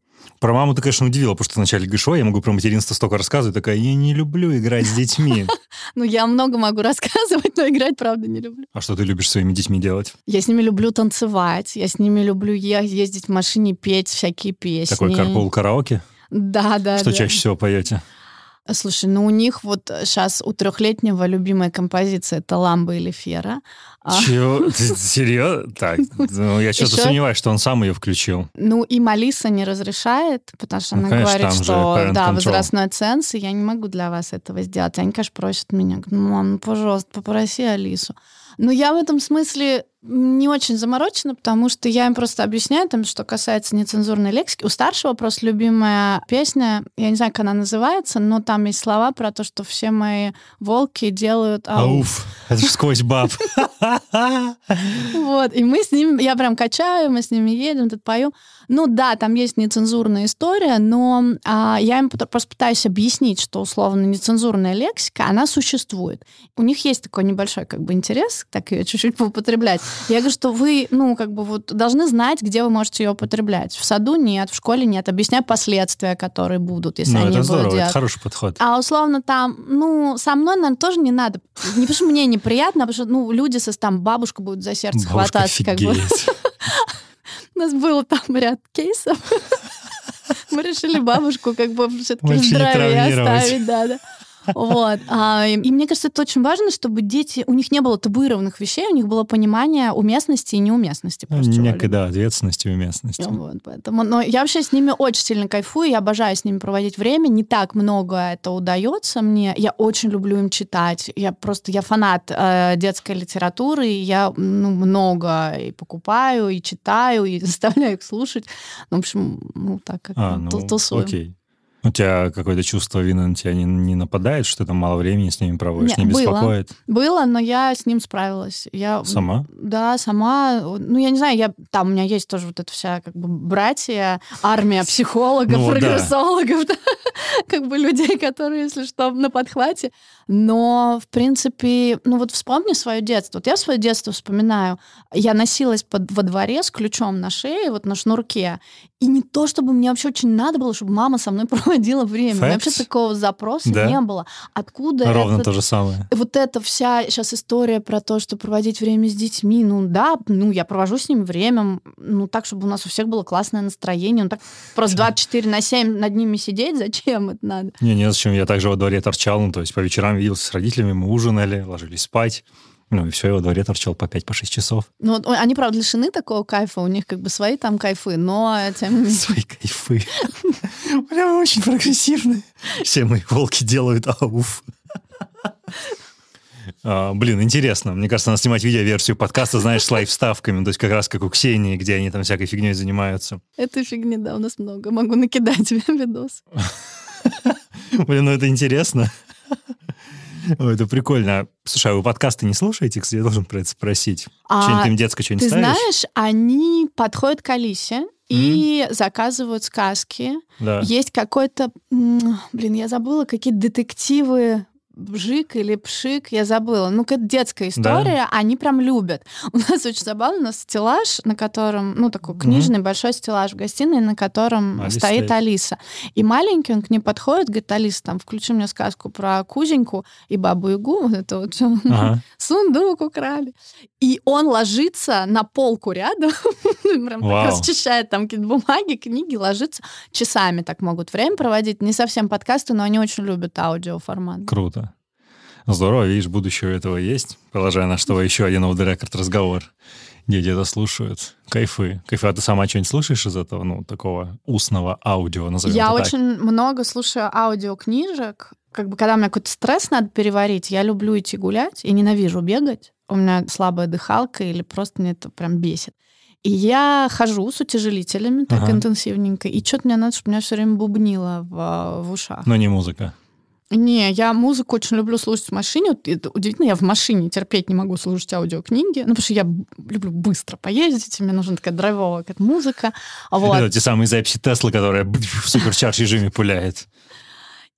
Про маму ты, конечно, удивила, потому что вначале говоришь, я могу про материнство столько рассказывать, такая, я не люблю играть с детьми. Ну, я много могу рассказывать, но играть, правда, не люблю. А что ты любишь своими детьми делать? Я с ними люблю танцевать, я с ними люблю ездить в машине, петь всякие песни. Такой карпул караоке? Да, да. Что да. чаще всего поете? Слушай, ну у них вот сейчас у трехлетнего любимая композиция это «Ламба или Фера». А Чего? Серьезно? Так, ну, я что-то Еще... сомневаюсь, что он сам ее включил. Ну, и Малиса не разрешает, потому что ну, она конечно, говорит, что да, control. возрастной ценз, и я не могу для вас этого сделать. Они, конечно, просят меня, ну, мам, ну, пожалуйста, попроси Алису. Но я в этом смысле не очень заморочена, потому что я им просто объясняю, там, что касается нецензурной лексики. У старшего просто любимая песня, я не знаю, как она называется, но там есть слова про то, что все мои волки делают ауф. ауф. Это же сквозь баб. Вот, и мы с ним, я прям качаю, мы с ними едем, тут пою. Ну да, там есть нецензурная история, но а, я им просто пытаюсь объяснить, что условно нецензурная лексика, она существует. У них есть такой небольшой как бы интерес, так ее чуть-чуть поупотреблять. Я говорю, что вы, ну, как бы вот должны знать, где вы можете ее употреблять. В саду нет, в школе нет. Объясняю последствия, которые будут, если ну, они это здорово, будут делать. это хороший подход. А условно там, ну, со мной, наверное, тоже не надо. Не потому что мне неприятно, а потому что, ну, люди со там бабушка будет за сердце Бабушка хвататься. Как бы. У нас было там ряд кейсов. Мы решили бабушку как бы все-таки в здравии оставить. Да, да. Вот. А, и, мне кажется, это очень важно, чтобы дети, у них не было табуированных вещей, у них было понимание уместности и неуместности. Некой, да, ответственности и уместности. Вот, поэтому, но я вообще с ними очень сильно кайфую, я обожаю с ними проводить время, не так много это удается мне, я очень люблю им читать, я просто, я фанат э, детской литературы, и я ну, много и покупаю, и читаю, и заставляю их слушать. Ну, в общем, ну, так как а, ну, тусуем. Окей. У тебя какое-то чувство вины на тебя не, не нападает, что ты там мало времени с ними проводишь, Нет, не беспокоит? Было, было, но я с ним справилась. Я, сама? Да, сама. Ну, я не знаю, я, там у меня есть тоже вот эта вся как бы братья, армия психологов, ну, прогрессологов, да. как бы людей, которые, если что, на подхвате. Но, в принципе, ну вот вспомни свое детство. Вот я свое детство вспоминаю. Я носилась под, во дворе с ключом на шее, вот на шнурке. И не то, чтобы мне вообще очень надо было, чтобы мама со мной проводила время. Facts. Вообще такого запроса да. не было. Откуда Ровно этот, то же самое. Вот эта вся сейчас история про то, что проводить время с детьми. Ну да, ну я провожу с ними время, ну так, чтобы у нас у всех было классное настроение. Ну так просто 24 на 7 над ними сидеть, зачем это надо? Не, не зачем. Я также во дворе торчал, ну то есть по вечерам виделся с родителями, мы ужинали, ложились спать. Ну, и все, я во дворе торчал по 5-6 по часов. Ну, они, правда, лишены такого кайфа, у них как бы свои там кайфы, но тем не менее... Свои кайфы. Прям очень прогрессивные. Все мои волки делают ауф. А, блин, интересно. Мне кажется, надо снимать видеоверсию подкаста, знаешь, с лайфставками, то есть как раз как у Ксении, где они там всякой фигней занимаются. Этой фигни, да, у нас много. Могу накидать тебе видос. Блин, ну это интересно. Ой, это прикольно. Слушай, а вы подкасты не слушаете? Кстати, я должен про это спросить. А, Что-нибудь им детское, что-нибудь Ты ставишь? знаешь, они подходят к Алисе и заказывают сказки. Да. Есть какой-то, блин, я забыла, какие детективы Бжик или Пшик, я забыла. Ну, это детская история, они прям любят. У нас очень забавно, у нас стеллаж, на котором, ну, такой книжный большой стеллаж в гостиной, на котором Алиса стоит стоит. Алиса. И маленький, он к ней подходит, говорит, Алиса, там, включи мне сказку про Кузеньку и Бабу-Ягу, вот это вот. Ага. сундук украли. И он ложится на полку рядом, прям так расчищает там какие-то бумаги, книги, ложится. Часами так могут время проводить. Не совсем подкасты, но они очень любят аудиоформат. Круто. Здорово, видишь, будущее у этого есть. Положая на что еще один off the record разговор. Дети это слушают. Кайфы. Кайфы. А ты сама что-нибудь слушаешь из этого, ну, такого устного аудио, назовем Я это так? очень много слушаю аудиокнижек. Как бы, когда у меня какой-то стресс надо переварить, я люблю идти гулять и ненавижу бегать. У меня слабая дыхалка или просто мне это прям бесит. И я хожу с утяжелителями так Ага. интенсивненько, и что-то мне надо, чтобы меня все время бубнило в, в ушах. Но не музыка. Не, я музыку очень люблю слушать в машине. Это удивительно, я в машине терпеть не могу слушать аудиокниги. Ну, потому что я люблю быстро поездить, мне нужна такая драйвовая какая-то музыка. Вот. Это те самые записи Теслы, которая в суперчарж режиме пуляет.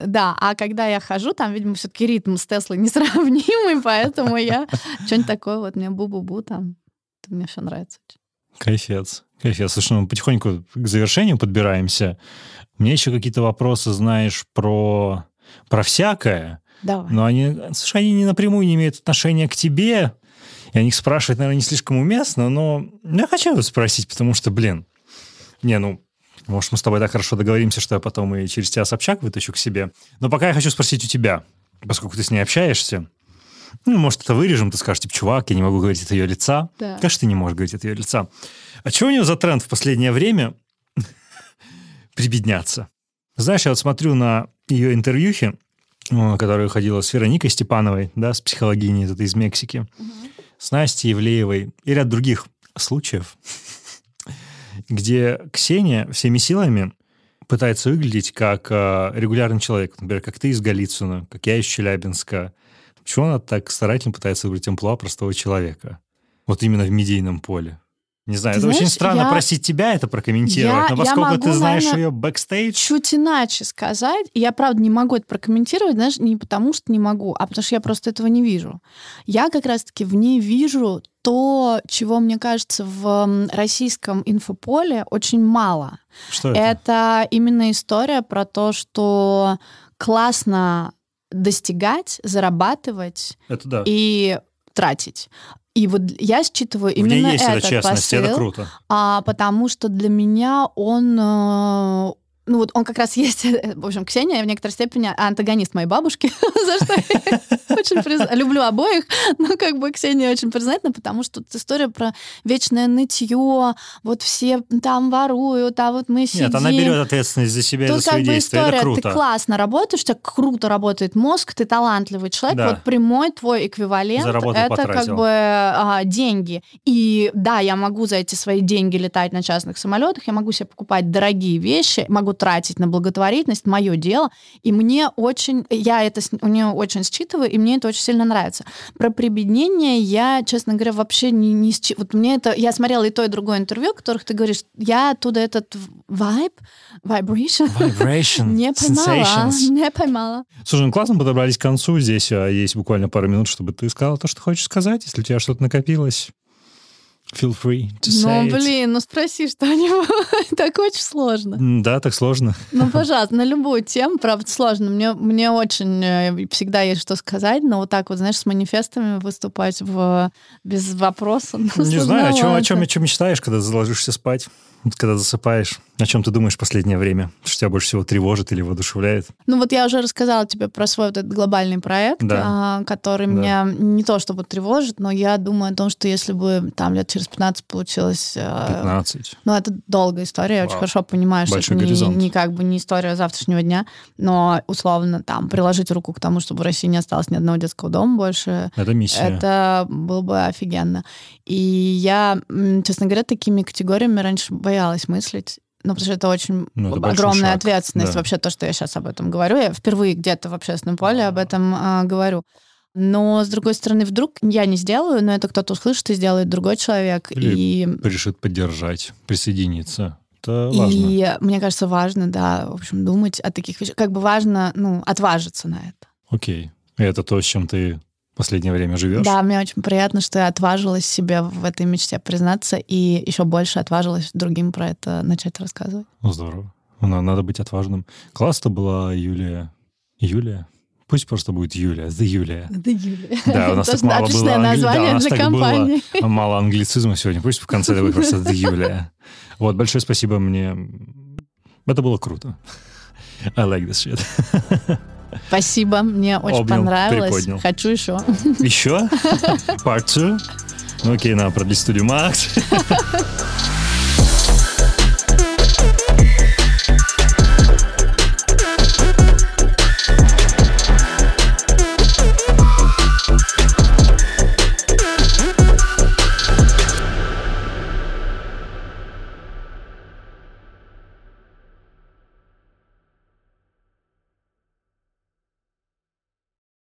Да, а когда я хожу, там, видимо, все-таки ритм с Теслой несравнимый, поэтому я что-нибудь такое вот мне бу-бу-бу там. Это Мне все нравится. очень. Кайфец. Кайфец. Слушай, ну, мы потихоньку к завершению подбираемся. Меня еще какие-то вопросы, знаешь, про, про всякое. Давай. Но они, слушай, они не напрямую не имеют отношения к тебе. И о них спрашивать, наверное, не слишком уместно, но я хочу спросить, потому что, блин, не, ну, может, мы с тобой так хорошо договоримся, что я потом и через тебя Собчак вытащу к себе. Но пока я хочу спросить у тебя, поскольку ты с ней общаешься, ну, может, это вырежем, ты скажешь, типа, чувак, я не могу говорить от ее лица. Да. Конечно, ты не можешь говорить от ее лица. А что у нее за тренд в последнее время прибедняться? Знаешь, я вот смотрю на ее интервьюхи, э, которая ходила с Вероникой Степановой, да, с психологиней этой из Мексики, с Настей Евлеевой и ряд других случаев, где Ксения всеми силами пытается выглядеть как э, регулярный человек. Например, как ты из Голицына, как я из Челябинска. Почему она так старательно пытается выглядеть амплуа простого человека? Вот именно в медийном поле. Не знаю, Ты это очень знаешь, странно я- просить тебя это прокомментировать, Я- но поскольку могу, ты знаешь наверно, ее бэкстейдж... чуть иначе сказать. Я, правда, не могу это прокомментировать, знаешь, не потому что не могу, а потому что я просто этого не вижу. Я как раз-таки в ней вижу то, чего, мне кажется, в российском инфополе очень мало. Что это? Это именно история про то, что классно достигать, зарабатывать Это да. и тратить. И вот я считываю В ней именно есть эта этот честность, и это посыл. круто. А, потому что для меня он... ну вот он как раз есть, в общем, Ксения в некоторой степени антагонист моей бабушки, за что я очень люблю обоих, но как бы Ксения очень признательна, потому что тут история про вечное нытье, вот все там воруют, а вот мы сидим. Нет, она берет ответственность за себя и за как свои действия. Это история, ты круто. классно работаешь, тебя круто работает мозг, ты талантливый человек, Да. вот прямой твой эквивалент Заработал, это как потратил. бы а, деньги. И да, я могу за эти свои деньги летать на частных самолетах, я могу себе покупать дорогие вещи, могу тратить на благотворительность, мое дело, и мне очень, я это у нее очень считываю, и мне это очень сильно нравится. Про прибеднение я, честно говоря, вообще не, не счи- Вот мне это... Я смотрела и то, и другое интервью, в которых ты говоришь, я оттуда этот вайб, vibration, Vibration, не поймала, не поймала. Слушай, ну классно подобрались к концу. Здесь а, есть буквально пару минут, чтобы ты сказала то, что хочешь сказать. Если у тебя что-то накопилось, feel free to say Ну, it. блин, ну спроси что-нибудь. Так очень сложно. Да, так сложно. Ну, пожалуйста, на любую тему, правда, сложно. Мне, мне очень э, всегда есть что сказать, но вот так вот, знаешь, с манифестами выступать в, без вопроса. ну, Не знаю, о чем, о чем, о чем мечтаешь, когда заложишься спать, когда засыпаешь. О чем ты думаешь в последнее время? Что тебя больше всего тревожит или воодушевляет? Ну вот я уже рассказала тебе про свой вот этот глобальный проект, Да. а, который Да. меня не то чтобы тревожит, но я думаю о том, что если бы там лет через 15 получилось... э, 15. Ну, это долгая история, я очень Вау. хорошо понимаю, что Большой это не, горизонт. не как бы не история завтрашнего дня, но условно там приложить руку к тому, чтобы в России не осталось ни одного детского дома больше, Это миссия. это было бы офигенно. И я, честно говоря, такими категориями раньше боялась мыслить. Ну, потому что это очень Ну, это огромная шаг, ответственность да. вообще то, что я сейчас об этом говорю. Я впервые где-то в общественном поле об этом а, говорю. Но, с другой стороны, вдруг я не сделаю, но это кто-то услышит и сделает другой человек. Или и Решит поддержать, присоединиться. Это важно. И мне кажется, важно, да, в общем, думать о таких вещах. Как бы важно, ну, отважиться на это. Окей. И это то, с чем ты в последнее время живешь? Да, мне очень приятно, что я отважилась себе в этой мечте признаться и еще больше отважилась другим про это начать рассказывать. Ну, здорово. Ну, надо быть отважным. Классно была Юлия. Юлия? Пусть просто будет Юлия. The Юлия. Да, Юлия. Да, у нас так мало отличное было англи- да, название у нас для так компании. было мало англицизма сегодня. Пусть в конце будет просто The Юлия. Вот, большое спасибо мне. Это было круто. I like this shit. Спасибо, мне очень Обнял, понравилось. приподнял. Хочу еще. Еще? Part two? Ну окей, надо продлить студию Макс.